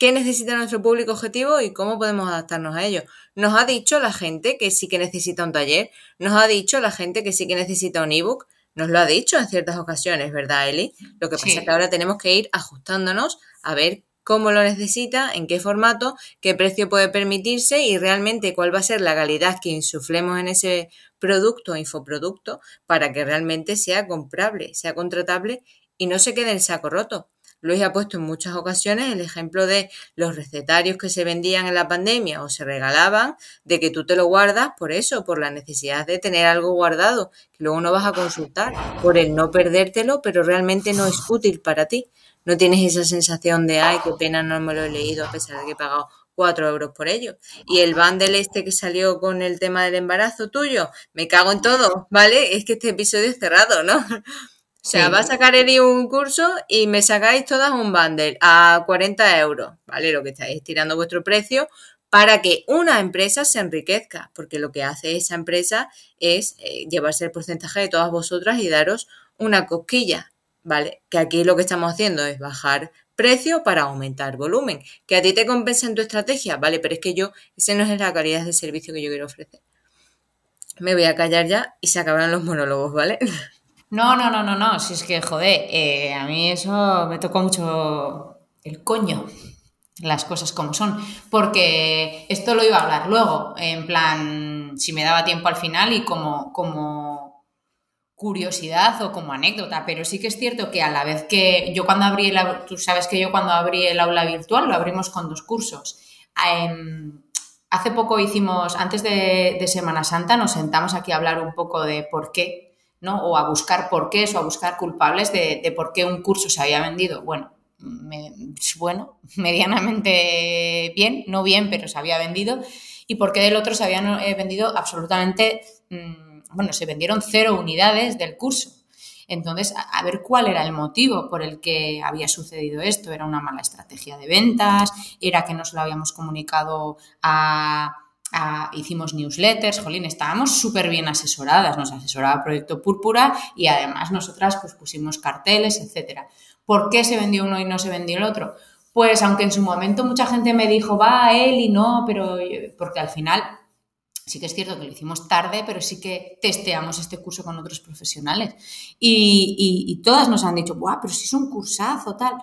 Speaker 2: qué necesita nuestro público objetivo y cómo podemos adaptarnos a ello. Nos ha dicho la gente que sí que necesita un taller, nos ha dicho la gente que sí que necesita un ebook, nos lo ha dicho en ciertas ocasiones, ¿verdad, Eli? Lo que pasa es que ahora tenemos que ir ajustándonos a ver cómo lo necesita, en qué formato, qué precio puede permitirse y realmente cuál va a ser la calidad que insuflemos en ese producto o infoproducto para que realmente sea comprable, sea contratable y no se quede en saco roto. Luis ha puesto en muchas ocasiones el ejemplo de los recetarios que se vendían en la pandemia o se regalaban, de que tú te lo guardas por eso, por la necesidad de tener algo guardado, que luego no vas a consultar, por el no perdértelo, pero realmente no es útil para ti. No tienes esa sensación de, ay, qué pena no me lo he leído a pesar de que he pagado cuatro euros por ello. Y el bundle este que salió con el tema del embarazo tuyo, me cago en todo, ¿vale? Es que este episodio es cerrado, ¿no? O sea, va a sacar Eli un curso y me sacáis todas un bundle a 40 euros, ¿vale? Lo que estáis tirando vuestro precio para que una empresa se enriquezca, porque lo que hace esa empresa es eh, llevarse el porcentaje de todas vosotras y daros una cosquilla, ¿vale? Que aquí lo que estamos haciendo es bajar precio para aumentar volumen. Que a ti te compensa en tu estrategia, ¿vale? Pero es que yo, ese no es la calidad de servicio que yo quiero ofrecer. Me voy a callar ya y se acabarán los monólogos, ¿vale?
Speaker 1: No, no, no, no, no. Si es que, joder, eh, a mí eso me tocó mucho el coño, las cosas como son. Porque esto lo iba a hablar luego, en plan, si me daba tiempo al final y como, como curiosidad o como anécdota. Pero sí que es cierto que a la vez que yo cuando abrí el, tú sabes que yo cuando abrí el aula virtual lo abrimos con dos cursos. Em, hace poco hicimos, antes de, de Semana Santa, nos sentamos aquí a hablar un poco de por qué ¿no? O a buscar porqués o a buscar culpables de, por qué un curso se había vendido. Bueno, bueno, medianamente bien, no bien, pero se había vendido. Y por qué del otro se habían eh, vendido absolutamente, mm, bueno, se vendieron cero unidades del curso. Entonces, a, ver cuál era el motivo por el que había sucedido esto. ¿Era una mala estrategia de ventas? ¿Era que no se lo habíamos comunicado a, hicimos newsletters, jolín, estábamos súper bien asesoradas, nos asesoraba Proyecto Púrpura y además nosotras pues pusimos carteles, etcétera. ¿Por qué se vendió uno y no se vendió el otro? pues aunque en su momento mucha gente me dijo, va, él y no, pero porque al final sí que es cierto que lo hicimos tarde, pero sí que testeamos este curso con otros profesionales. Y, todas nos han dicho, ¡buah, pero si es un cursazo, tal!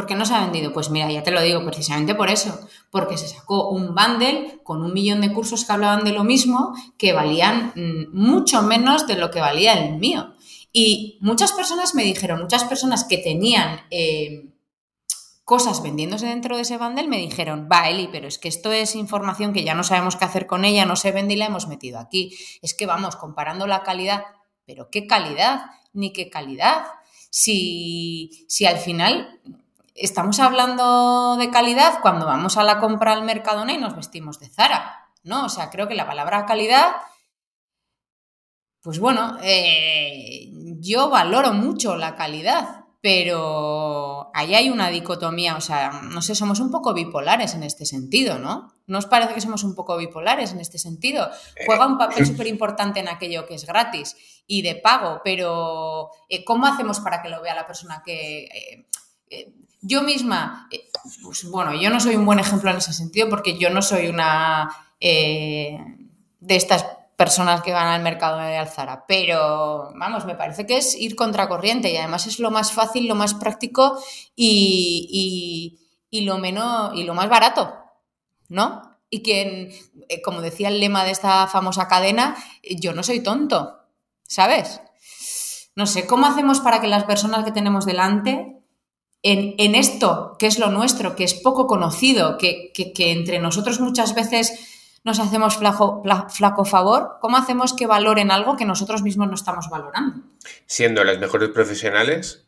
Speaker 1: ¿Por qué no se ha vendido? Pues mira, ya te lo digo precisamente por eso, porque se sacó un bundle con un millón de cursos que hablaban de lo mismo, que valían mm, mucho menos de lo que valía el mío. Y muchas personas me dijeron, muchas personas que tenían... Eh, cosas vendiéndose dentro de ese bundle, me dijeron, va, Eli, pero es que esto es información que ya no sabemos qué hacer con ella, no se vende y la hemos metido aquí. Es que vamos, comparando la calidad, pero ¿qué calidad? Ni qué calidad. Si, si al final estamos hablando de calidad cuando vamos a la compra al Mercadona y nos vestimos de Zara, ¿no? O sea, creo que la palabra calidad, pues bueno, eh, yo valoro mucho la calidad, pero ahí hay una dicotomía, o sea, no sé, somos un poco bipolares en este sentido, ¿no? ¿No os parece que somos un poco bipolares en este sentido? Juega un papel súper importante en aquello que es gratis y de pago, pero eh, ¿cómo hacemos para que lo vea la persona que... Eh, eh, yo misma, pues bueno, yo no soy un buen ejemplo en ese sentido porque yo no soy una de estas personas que van al mercado de Alzara, pero vamos, me parece que es ir contracorriente y además es lo más fácil, lo más práctico y, lo menos y lo más barato, ¿no? Y que, eh, como decía el lema de esta famosa cadena, yo no soy tonto, ¿sabes? No sé, ¿cómo hacemos para que las personas que tenemos delante en, esto, que es lo nuestro, que es poco conocido, que, entre nosotros muchas veces nos hacemos flaco, favor? ¿Cómo hacemos que valoren algo que nosotros mismos no estamos valorando?
Speaker 3: Siendo los mejores profesionales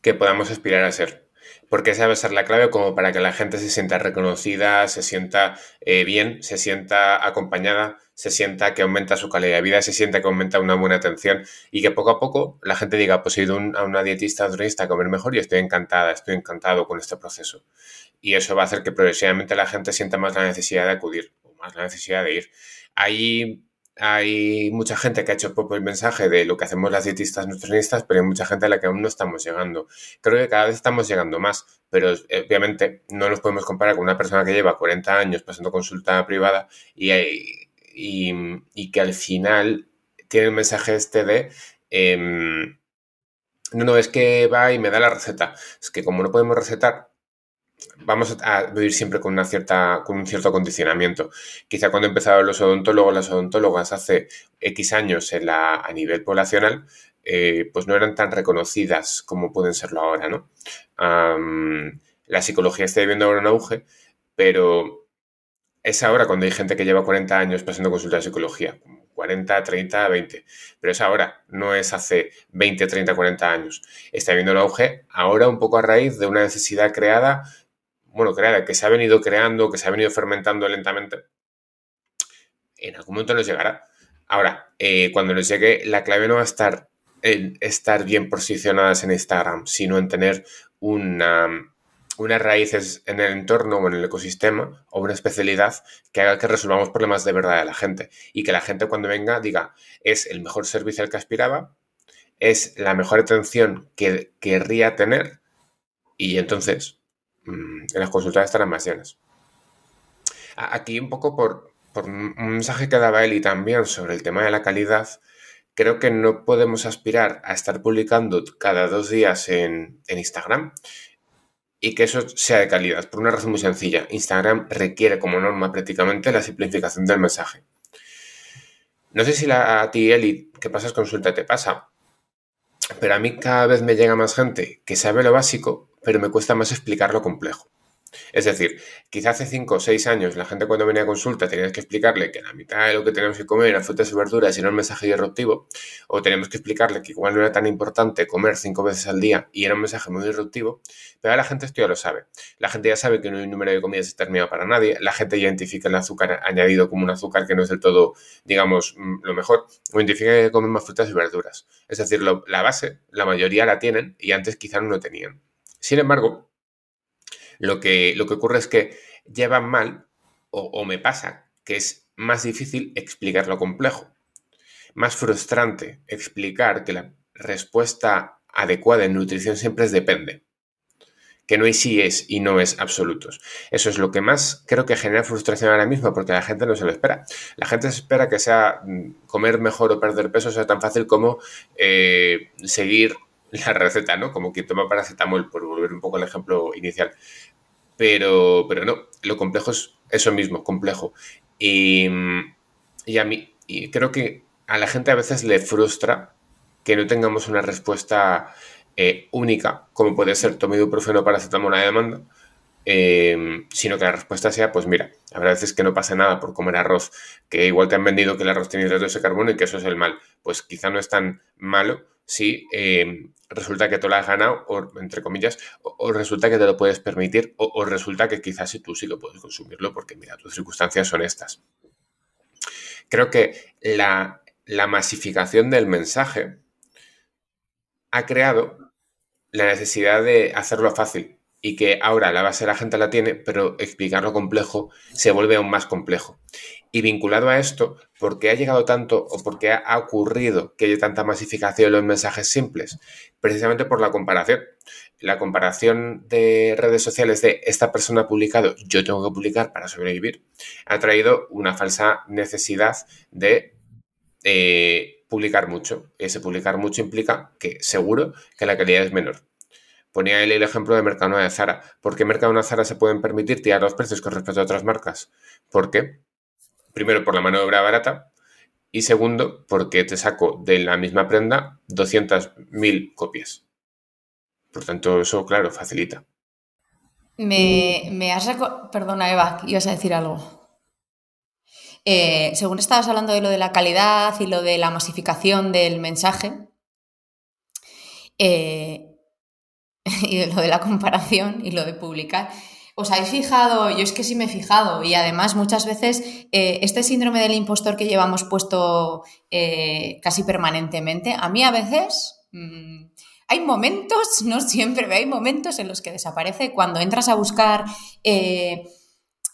Speaker 3: que podamos aspirar a ser. Porque esa debe ser la clave como para que la gente se sienta reconocida, se sienta eh, bien, se sienta acompañada, se sienta que aumenta su calidad de vida, se sienta que aumenta una buena atención y que poco a poco la gente diga, pues he ido a una dietista, a comer mejor y estoy encantada, estoy encantado con este proceso. Y eso va a hacer que progresivamente la gente sienta más la necesidad de acudir más la necesidad de ir. Hay, hay mucha gente que ha hecho poco el mensaje de lo que hacemos las dietistas nutricionistas, pero hay mucha gente a la que aún no estamos llegando. Creo que cada vez estamos llegando más, pero obviamente no nos podemos comparar con una persona que lleva 40 años pasando consulta privada y, y, que al final tiene el mensaje este de... Em, no, no, es que va y me da la receta. Es que como no podemos recetar vamos a vivir siempre con, una cierta, con un cierto condicionamiento. Quizá cuando empezaron los odontólogos, las odontólogas hace X años a nivel poblacional, eh, pues no eran tan reconocidas como pueden serlo ahora, ¿no? la psicología está viviendo ahora un auge, pero es ahora cuando hay gente que lleva 40 años pasando consulta de psicología, 40, 30, 20, pero es ahora, no es hace 20, 30, 40 años. Está viendo un auge ahora un poco a raíz de una necesidad creada bueno, creada, que se ha venido creando, que se ha venido fermentando lentamente, en algún momento nos llegará. Ahora, eh, cuando nos llegue, la clave no va a estar en estar bien posicionadas en Instagram, sino en tener una, unas raíces en el entorno o en el ecosistema o una especialidad que haga que resolvamos problemas de verdad de la gente y que la gente cuando venga diga es el mejor servicio al que aspiraba, es la mejor atención que querría tener y entonces Mm, en las consultas estarán más llenas. Aquí un poco por, un mensaje que daba Eli también sobre el tema de la calidad, creo que no podemos aspirar a estar publicando cada dos días en, Instagram y que eso sea de calidad, por una razón muy sencilla. Instagram requiere como norma prácticamente la simplificación del mensaje. No sé si la, a ti, Eli, que pasas consulta, te pasa, pero a mí cada vez me llega más gente que sabe lo básico, pero me cuesta más explicar lo complejo. Es decir, quizá hace 5 o 6 años la gente cuando venía a consulta tenías que explicarle que la mitad de lo que tenemos que comer eran frutas y verduras y era un mensaje disruptivo, o tenemos que explicarle que igual no era tan importante comer 5 veces al día y era un mensaje muy disruptivo, pero ahora la gente esto ya lo sabe. La gente ya sabe que no hay un número de comidas determinado para nadie, la gente identifica el azúcar añadido como un azúcar que no es del todo, digamos, mm, lo mejor, o identifica que comen más frutas y verduras. Es decir, la base, la mayoría la tienen y antes quizá no lo tenían. Sin embargo, lo que, lo que ocurre es que llevan mal, o, me pasa, que es más difícil explicar lo complejo. Más frustrante explicar que la respuesta adecuada en nutrición siempre es depende. que no hay sí es y no es absolutos. Eso es lo que más creo que genera frustración ahora mismo, porque la gente no se lo espera. La gente se espera que sea mm, comer mejor o perder peso sea tan fácil como eh, seguir la receta, ¿no? Como quien toma paracetamol, por volver un poco al ejemplo inicial. Pero, pero no, lo complejo es eso mismo, complejo. Y, y a mí, creo que a la gente a veces le frustra que no tengamos una respuesta eh, única, como puede ser toma ibuprofeno paracetamol a demanda, eh, sino que la respuesta sea, pues mira, habrá veces que no pasa nada por comer arroz, que igual te han vendido que el arroz tiene hidratos de carbono y que eso es el mal. Pues quizá no es tan malo si eh, resulta que te lo has ganado, o, entre comillas, o, resulta que te lo puedes permitir, o, resulta que quizás tú sí lo puedes consumirlo porque, mira, tus circunstancias son estas. Creo que la, la masificación del mensaje ha creado la necesidad de hacerlo fácil y que ahora la base de la gente la tiene, pero explicarlo complejo se vuelve aún más complejo. Y vinculado a esto, ¿por qué ha llegado tanto o por qué ha ocurrido que haya tanta masificación en los mensajes simples? Precisamente por la comparación. La comparación de redes sociales de esta persona ha publicado, yo tengo que publicar para sobrevivir, ha traído una falsa necesidad de eh, publicar mucho. Ese publicar mucho implica que seguro que la calidad es menor. Ponía él el ejemplo de Mercadona de Zara. ¿Por qué Mercadona de Zara se pueden permitir tirar los precios con respecto a otras marcas? ¿Por qué? Primero, por la mano de obra barata. Y segundo, porque te saco de la misma prenda 200.000 copias. Por tanto, eso, claro, facilita.
Speaker 1: Me, me has Perdona, Eva, ibas a decir algo. Eh, según estabas hablando de lo de la calidad y lo de la masificación del mensaje, eh, y lo de la comparación y lo de publicar. ¿Os habéis fijado? Yo es que sí me he fijado y además muchas veces eh, este síndrome del impostor que llevamos puesto eh, casi permanentemente, a mí a veces mm, hay momentos, no siempre, hay momentos en los que desaparece cuando entras a buscar eh,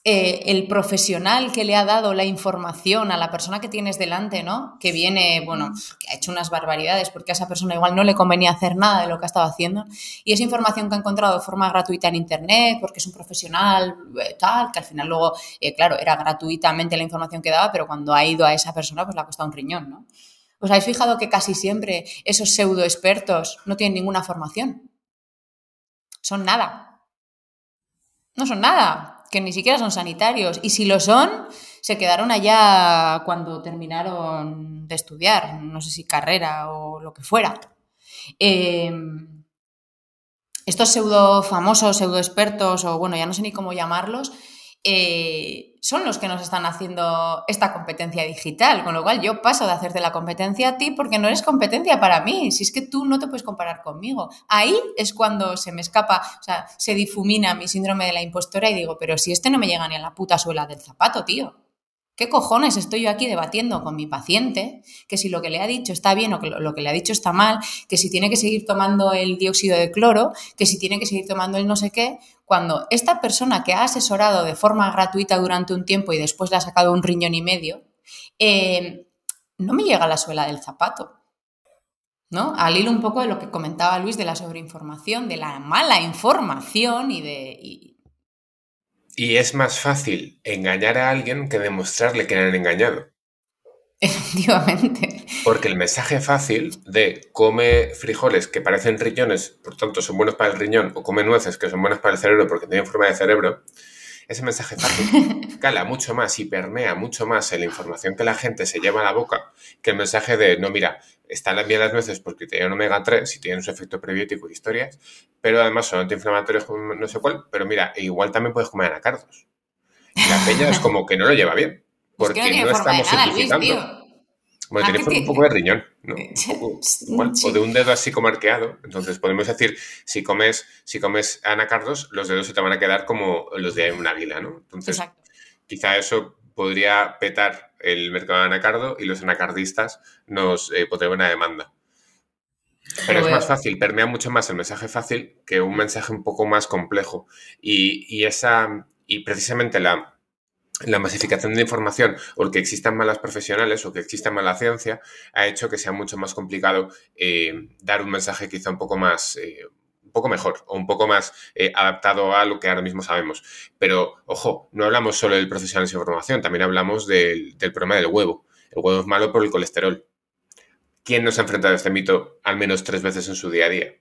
Speaker 1: eh, el profesional que le ha dado la información a la persona que tienes delante, ¿no? Que viene, bueno, que ha hecho unas barbaridades porque a esa persona igual no le convenía hacer nada de lo que ha estado haciendo. Y esa información que ha encontrado de forma gratuita en Internet, porque es un profesional eh, tal, que al final luego, eh, claro, era gratuitamente la información que daba, pero cuando ha ido a esa persona, pues le ha costado un riñón, ¿no? ¿Os habéis fijado que casi siempre esos pseudo expertos no tienen ninguna formación? Son nada. No son nada que ni siquiera son sanitarios. Y si lo son, se quedaron allá cuando terminaron de estudiar, no sé si carrera o lo que fuera. Em, estos pseudo famosos, pseudo expertos, o bueno, ya no sé ni cómo llamarlos, eh, son los que nos están haciendo esta competencia digital, con lo cual yo paso de hacerte la competencia a ti porque no eres competencia para mí, si es que tú no te puedes comparar conmigo. Ahí es cuando se me escapa, o sea, se difumina mi síndrome de la impostora y digo, pero si este no me llega ni a la puta suela del zapato, tío. ¿Qué cojones estoy yo aquí debatiendo con mi paciente? Que si lo que le ha dicho está bien o que lo que le ha dicho está mal, que si tiene que seguir tomando el dióxido de cloro, que si tiene que seguir tomando el no sé qué, cuando esta persona que ha asesorado de forma gratuita durante un tiempo y después le ha sacado un riñón y medio, eh, no me llega a la suela del zapato. ¿No? Al hilo un poco de lo que comentaba Luis de la sobreinformación, de la mala información y de,
Speaker 3: es más fácil engañar a alguien que demostrarle que le han engañado.
Speaker 1: Efectivamente.
Speaker 3: Porque el mensaje fácil de come frijoles que parecen riñones, por tanto son buenos para el riñón, o come nueces que son buenas para el cerebro porque tienen forma de cerebro, ese mensaje fácil cala mucho más y permea mucho más en la información que la gente se lleva a la boca que el mensaje de, no, mira, están bien las nueces porque tienen omega 3 y tienen su efecto prebiótico y historias, pero además son antiinflamatorios no sé cuál, pero mira, igual también puedes comer anacardos. la peña es como que no lo lleva bien, porque no, estamos simplificando. Bueno, tiene forma un poco de riñón, ¿no? o de un dedo así como arqueado. Entonces podemos decir, si comes, si comes anacardos, los dedos se te van a quedar como los de un águila, ¿no? Entonces, quizá eso podría petar el mercado de anacardo y los anacardistas nos eh, una demanda. Pero es más fácil, permea mucho más el mensaje fácil que un mensaje un poco más complejo. Y, esa, y precisamente la, la masificación de información o que existan malas profesionales o que exista mala ciencia ha hecho que sea mucho más complicado eh, dar un mensaje quizá un poco más, eh, poco mejor o un poco más eh, adaptado a lo que ahora mismo sabemos. Pero, ojo, no hablamos solo del profesional sin formación, también hablamos del, del problema del huevo. El huevo es malo por el colesterol. ¿Quién nos ha enfrentado a este mito al menos tres veces en su día a día?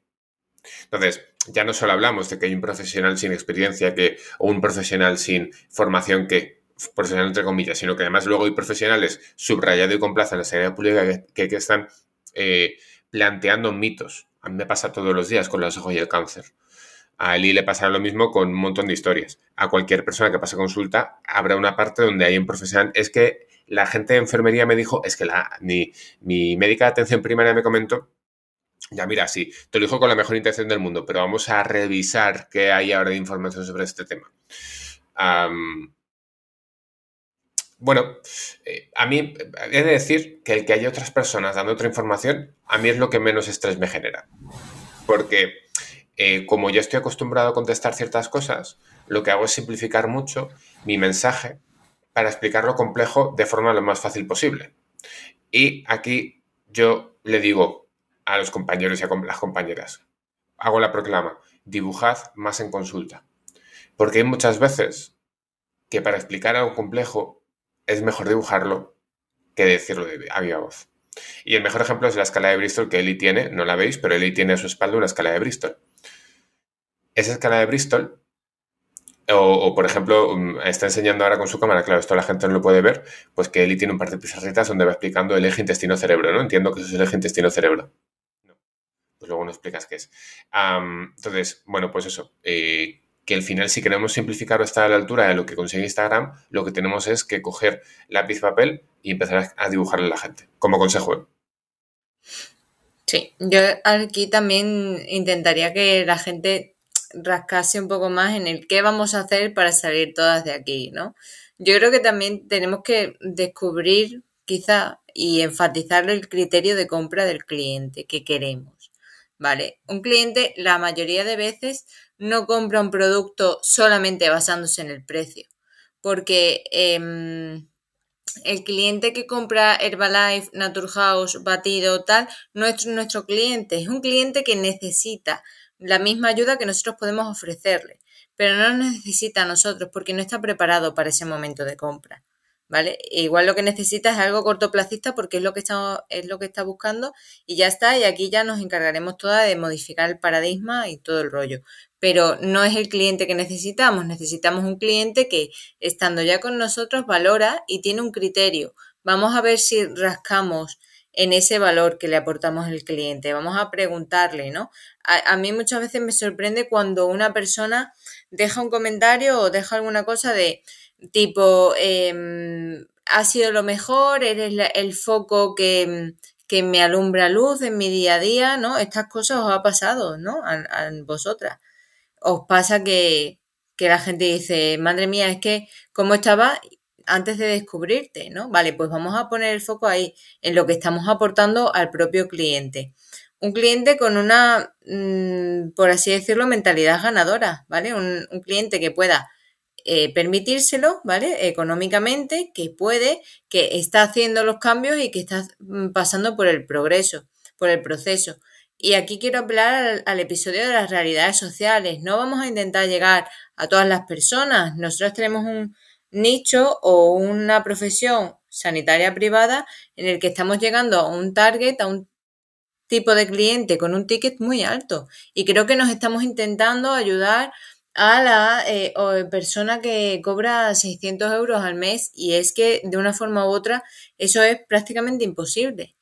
Speaker 3: Entonces, ya no solo hablamos de que hay un profesional sin experiencia que, o un profesional sin formación que, profesional entre comillas, sino que además luego hay profesionales subrayado y con en la sanidad pública que, están eh, planteando mitos. A mí me pasa todos los días con los ojos y el cáncer. A Eli le pasará lo mismo con un montón de historias. A cualquier persona que pase consulta habrá una parte donde hay un profesional. Es que la gente de enfermería me dijo, es que la, mi médica de atención primaria me comentó, ya mira, sí, te lo dijo con la mejor intención del mundo, pero vamos a revisar qué hay ahora de información sobre este tema. Bueno, eh, a mí he de decir que el que haya otras personas dando otra información, a mí es lo que menos estrés me genera. Porque eh, como yo estoy acostumbrado a contestar ciertas cosas, lo que hago es simplificar mucho mi mensaje para explicar lo complejo de forma lo más fácil posible. Y aquí yo le digo a los compañeros y a las compañeras, hago la proclama, dibujad más en consulta. Porque hay muchas veces que para explicar algo complejo es mejor dibujarlo que decirlo a viva voz. Y el mejor ejemplo es la escala de Bristol que Eli tiene, no la veis, pero Eli tiene a su espalda una escala de Bristol. Esa escala de Bristol o, por ejemplo, mm, está enseñando ahora con su cámara, claro, esto la gente no lo puede ver, pues que Eli tiene un par de pizarritas donde va explicando el eje intestino-cerebro, ¿no? Entiendo que eso es el eje intestino-cerebro. No. Pues luego no explicas qué es. entonces, bueno, pues eso. Eh, que al final, si queremos simplificar o estar a la altura de lo que consigue Instagram, lo que tenemos es que coger lápiz papel y empezar a dibujarle a la gente, como consejo. ¿eh?
Speaker 2: Sí, yo aquí también intentaría que la gente rascarse un poco más en el qué vamos a hacer para salir todas de aquí, ¿no? Yo creo que también tenemos que descubrir quizá y enfatizar el criterio de compra del cliente que queremos, ¿vale? Un cliente la mayoría de veces no compra un producto solamente basándose en el precio, porque em, el cliente que compra Herbalife, Naturhaus, Batido, tal, no es nuestro cliente, es un cliente que necesita la misma ayuda que nosotros podemos ofrecerle, pero no necesita a nosotros porque no está preparado para ese momento de compra. ¿Vale? igual lo que necesita es algo cortoplacista porque es lo que está, es lo que está buscando y ya está, y aquí ya nos encargaremos toda de modificar el paradigma y todo el rollo. Pero no es el cliente que necesitamos, necesitamos un cliente que estando ya con nosotros valora y tiene un criterio. Vamos a ver si rascamos en ese valor que le aportamos al cliente. Vamos a preguntarle, ¿no? A, mí muchas veces me sorprende cuando una persona deja un comentario o deja alguna cosa de tipo, em, ha sido lo mejor, eres el foco que, que, me alumbra luz en mi día a día, ¿no? Estas cosas os ha pasado, ¿no? A, vosotras. Os pasa que, que la gente dice, madre mía, es que como estaba antes de descubrirte, ¿no? Vale, pues vamos a poner el foco ahí, en lo que estamos aportando al propio cliente. Un cliente con una, mm, por así decirlo, mentalidad ganadora, ¿vale? Un, cliente que pueda eh, permitírselo, ¿vale? Económicamente, que puede, que está haciendo los cambios y que está mm, pasando por el progreso, por el proceso. Y aquí quiero hablar al, episodio de las realidades sociales. No vamos a intentar llegar a todas las personas. Nosotros tenemos un, nicho o una profesión sanitaria privada en el que estamos llegando a un target, a un tipo de cliente con un ticket muy alto. Y creo que nos estamos intentando ayudar a la eh, persona que cobra 600 euros al mes y es que de una forma u otra eso es prácticamente imposible.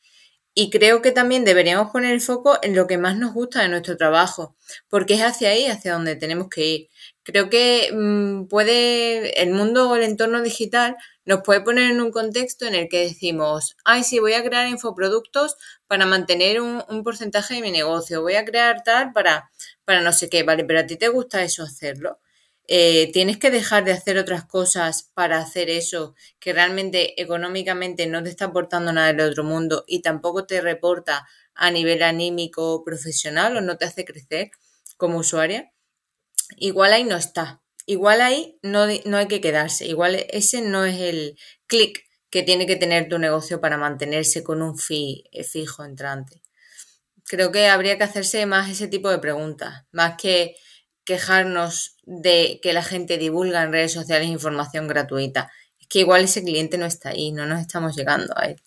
Speaker 2: Y creo que también deberíamos poner el foco en lo que más nos gusta de nuestro trabajo, porque es hacia ahí, hacia donde tenemos que ir. Creo que mm, puede, el mundo o el entorno digital nos puede poner en un contexto en el que decimos, ay, sí, voy a crear infoproductos para mantener un, porcentaje de mi negocio, voy a crear tal para, para no sé qué, vale, pero a ti te gusta eso hacerlo. Eh, tienes que dejar de hacer otras cosas para hacer eso que realmente económicamente no te está aportando nada del otro mundo y tampoco te reporta a nivel anímico profesional o no te hace crecer como usuaria, igual ahí no está. Igual ahí no, no hay que quedarse. Igual ese no es el clic que tiene que tener tu negocio para mantenerse con un fee fijo entrante. creo que habría que hacerse más ese tipo de preguntas, más que quejarnos de que la gente divulga en redes sociales información gratuita. Es que igual ese cliente no está ahí, no nos estamos llegando a él.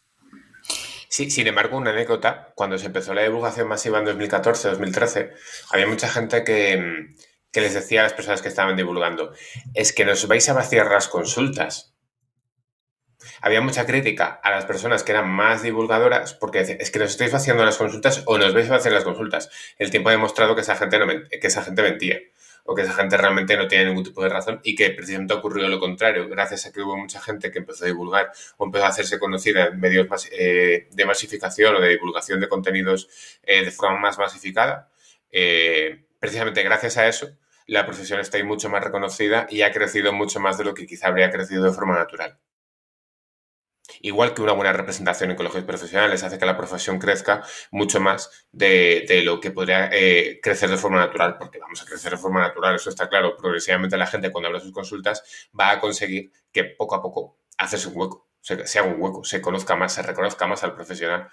Speaker 3: Sí, sin embargo, una anécdota, cuando se empezó la divulgación masiva en 2014-2013, había mucha gente que, que les decía a las personas que estaban divulgando, es que nos vais a vaciar las consultas había mucha crítica a las personas que eran más divulgadoras porque es que nos estáis haciendo las consultas o nos vais a hacer las consultas. El tiempo ha demostrado que esa gente, que esa gente mentía o que esa gente realmente no tiene ningún tipo de razón y que precisamente ocurrió lo contrario, gracias a que hubo mucha gente que empezó a divulgar o empezó a hacerse conocida en medios eh, de masificación o de divulgación de contenidos eh, de forma más masificada. Eh, precisamente gracias a eso, la profesión está ahí mucho más reconocida y ha crecido mucho más de lo que quizá habría crecido de forma natural. Igual que una buena representación en colegios profesionales hace que la profesión crezca mucho más de, lo que podría eh, crecer de forma natural, porque vamos a crecer de forma natural, eso está claro. Progresivamente la gente cuando habla sus consultas va a conseguir que poco a poco haces un hueco, se, se haga un hueco, se conozca más, se reconozca más al profesional.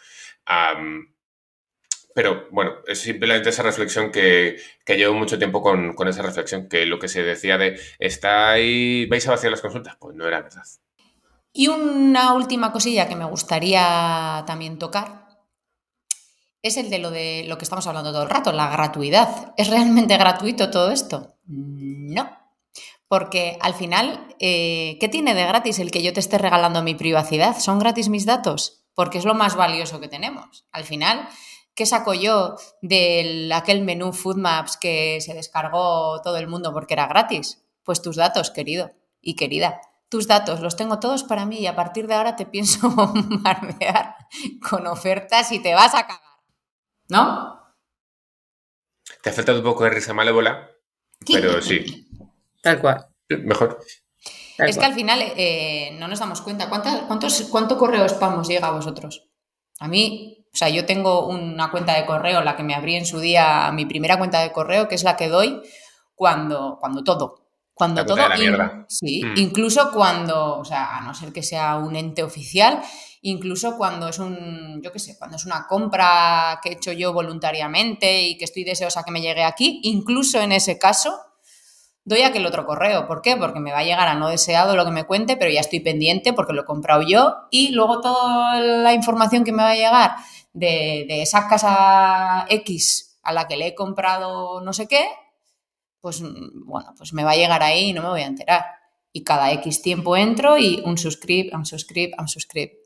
Speaker 3: Pero bueno, es simplemente esa reflexión que, llevo mucho tiempo con, con, esa reflexión, que lo que se decía de está ahí, vais a vaciar las consultas, pues no era verdad.
Speaker 1: Y una última cosilla que me gustaría también tocar es el de lo de lo que estamos hablando todo el rato, la gratuidad. ¿Es realmente gratuito todo esto? No. Porque al final, eh, ¿qué tiene de gratis el que yo te esté regalando mi privacidad? ¿Son gratis mis datos? Porque es lo más valioso que tenemos. Al final, ¿qué saco yo de aquel menú Food Maps que se descargó todo el mundo porque era gratis? Pues tus datos, querido y querida tus datos los tengo todos para mí y a partir de ahora te pienso bombardear con ofertas y te vas a cagar. ¿No?
Speaker 3: Te ha faltado un poco de risa malévola, pero sí.
Speaker 2: Tal cual.
Speaker 3: Mejor.
Speaker 1: es que al final eh, no nos damos cuenta. cuántos, ¿Cuánto correo spam os llega a vosotros? A mí, o sea, yo tengo una cuenta de correo, la que me abrí en su día, mi primera cuenta de correo, que es la que doy cuando, cuando todo, cuando todo. sí, mm. incluso cuando, o sea, a no ser que sea un ente oficial, incluso cuando es un, yo qué sé, cuando es una compra que he hecho yo voluntariamente y que estoy deseosa que me llegue aquí, incluso en ese caso, doy aquel otro correo. ¿Por qué? Porque me va a llegar a no deseado lo que me cuente, pero ya estoy pendiente porque lo he comprado yo y luego toda la información que me va a llegar de, de esa casa X a la que le he comprado no sé qué, pues mm, bueno, pues me va a llegar ahí y no me voy a enterar. Y cada X tiempo entro y un subscribe, un subscribe, un subscribe.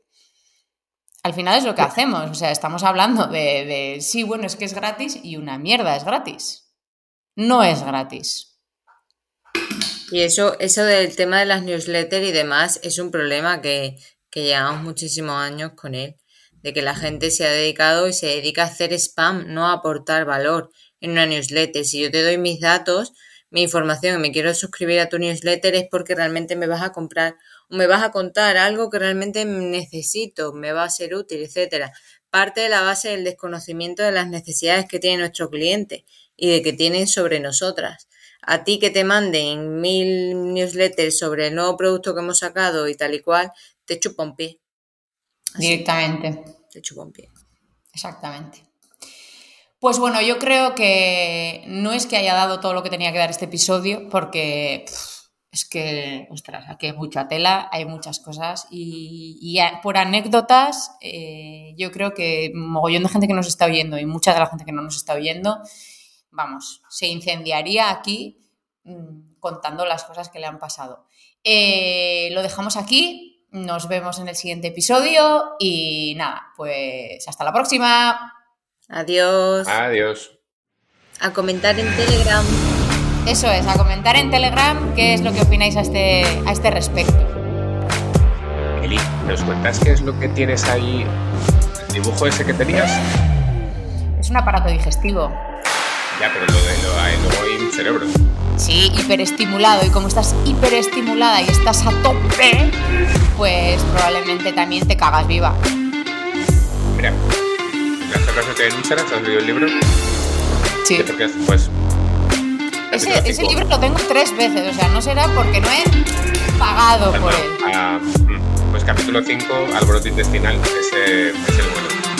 Speaker 1: Al final es lo que hacemos, o sea, estamos hablando de, de, sí, bueno, es que es gratis y una mierda es gratis. No es gratis.
Speaker 2: Y eso, eso del tema de las newsletters y demás es un problema que, que llevamos muchísimos años con él, de que la gente se ha dedicado y se dedica a hacer spam, no a aportar valor en una newsletter. Si yo te doy mis datos, mi información y me quiero suscribir a tu newsletter es porque realmente me vas a comprar o me vas a contar algo que realmente necesito, me va a ser útil, etcétera. Parte de la base del desconocimiento de las necesidades que tiene nuestro cliente y de que tienen sobre nosotras. A ti que te manden mil newsletters sobre el nuevo producto que hemos sacado y tal y cual, te chupa un pie.
Speaker 1: Directamente.
Speaker 2: Te chupa pie.
Speaker 1: Exactamente. Pues bueno, yo creo que no es que haya dado todo lo que tenía que dar este episodio, porque es que, ostras, aquí hay mucha tela, hay muchas cosas y, por anécdotas, eh, yo creo que mogollón de gente que nos está oyendo y mucha de la gente que no nos está oyendo, vamos, se incendiaría aquí mm, contando las cosas que le han pasado. Eh, lo dejamos aquí, nos vemos en el siguiente episodio y nada, pues hasta la próxima.
Speaker 2: Adiós.
Speaker 3: Adiós.
Speaker 2: A comentar en Telegram.
Speaker 1: Eso es, a comentar en Telegram qué es lo que opináis a este, a este respecto.
Speaker 3: Eli, ¿nos cuentas qué es lo que tienes ahí? ¿El dibujo ese que tenías?
Speaker 1: Es un aparato digestivo.
Speaker 3: Ya, pero lo de lo, hay, luego hay un cerebro.
Speaker 1: Sí, hiperestimulado. Y como estás hiperestimulada y estás a tope, pues probablemente también te cagas viva.
Speaker 3: Mira, caso que en Instagram? ¿Has leído el libro?
Speaker 1: Sí.
Speaker 3: Porque, pues,
Speaker 1: ese, ese, libro lo tengo tres veces, o sea, no será porque no he pagado por él.
Speaker 3: Ah, mm, pues capítulo 5, alboroto intestinal, ese es el bueno.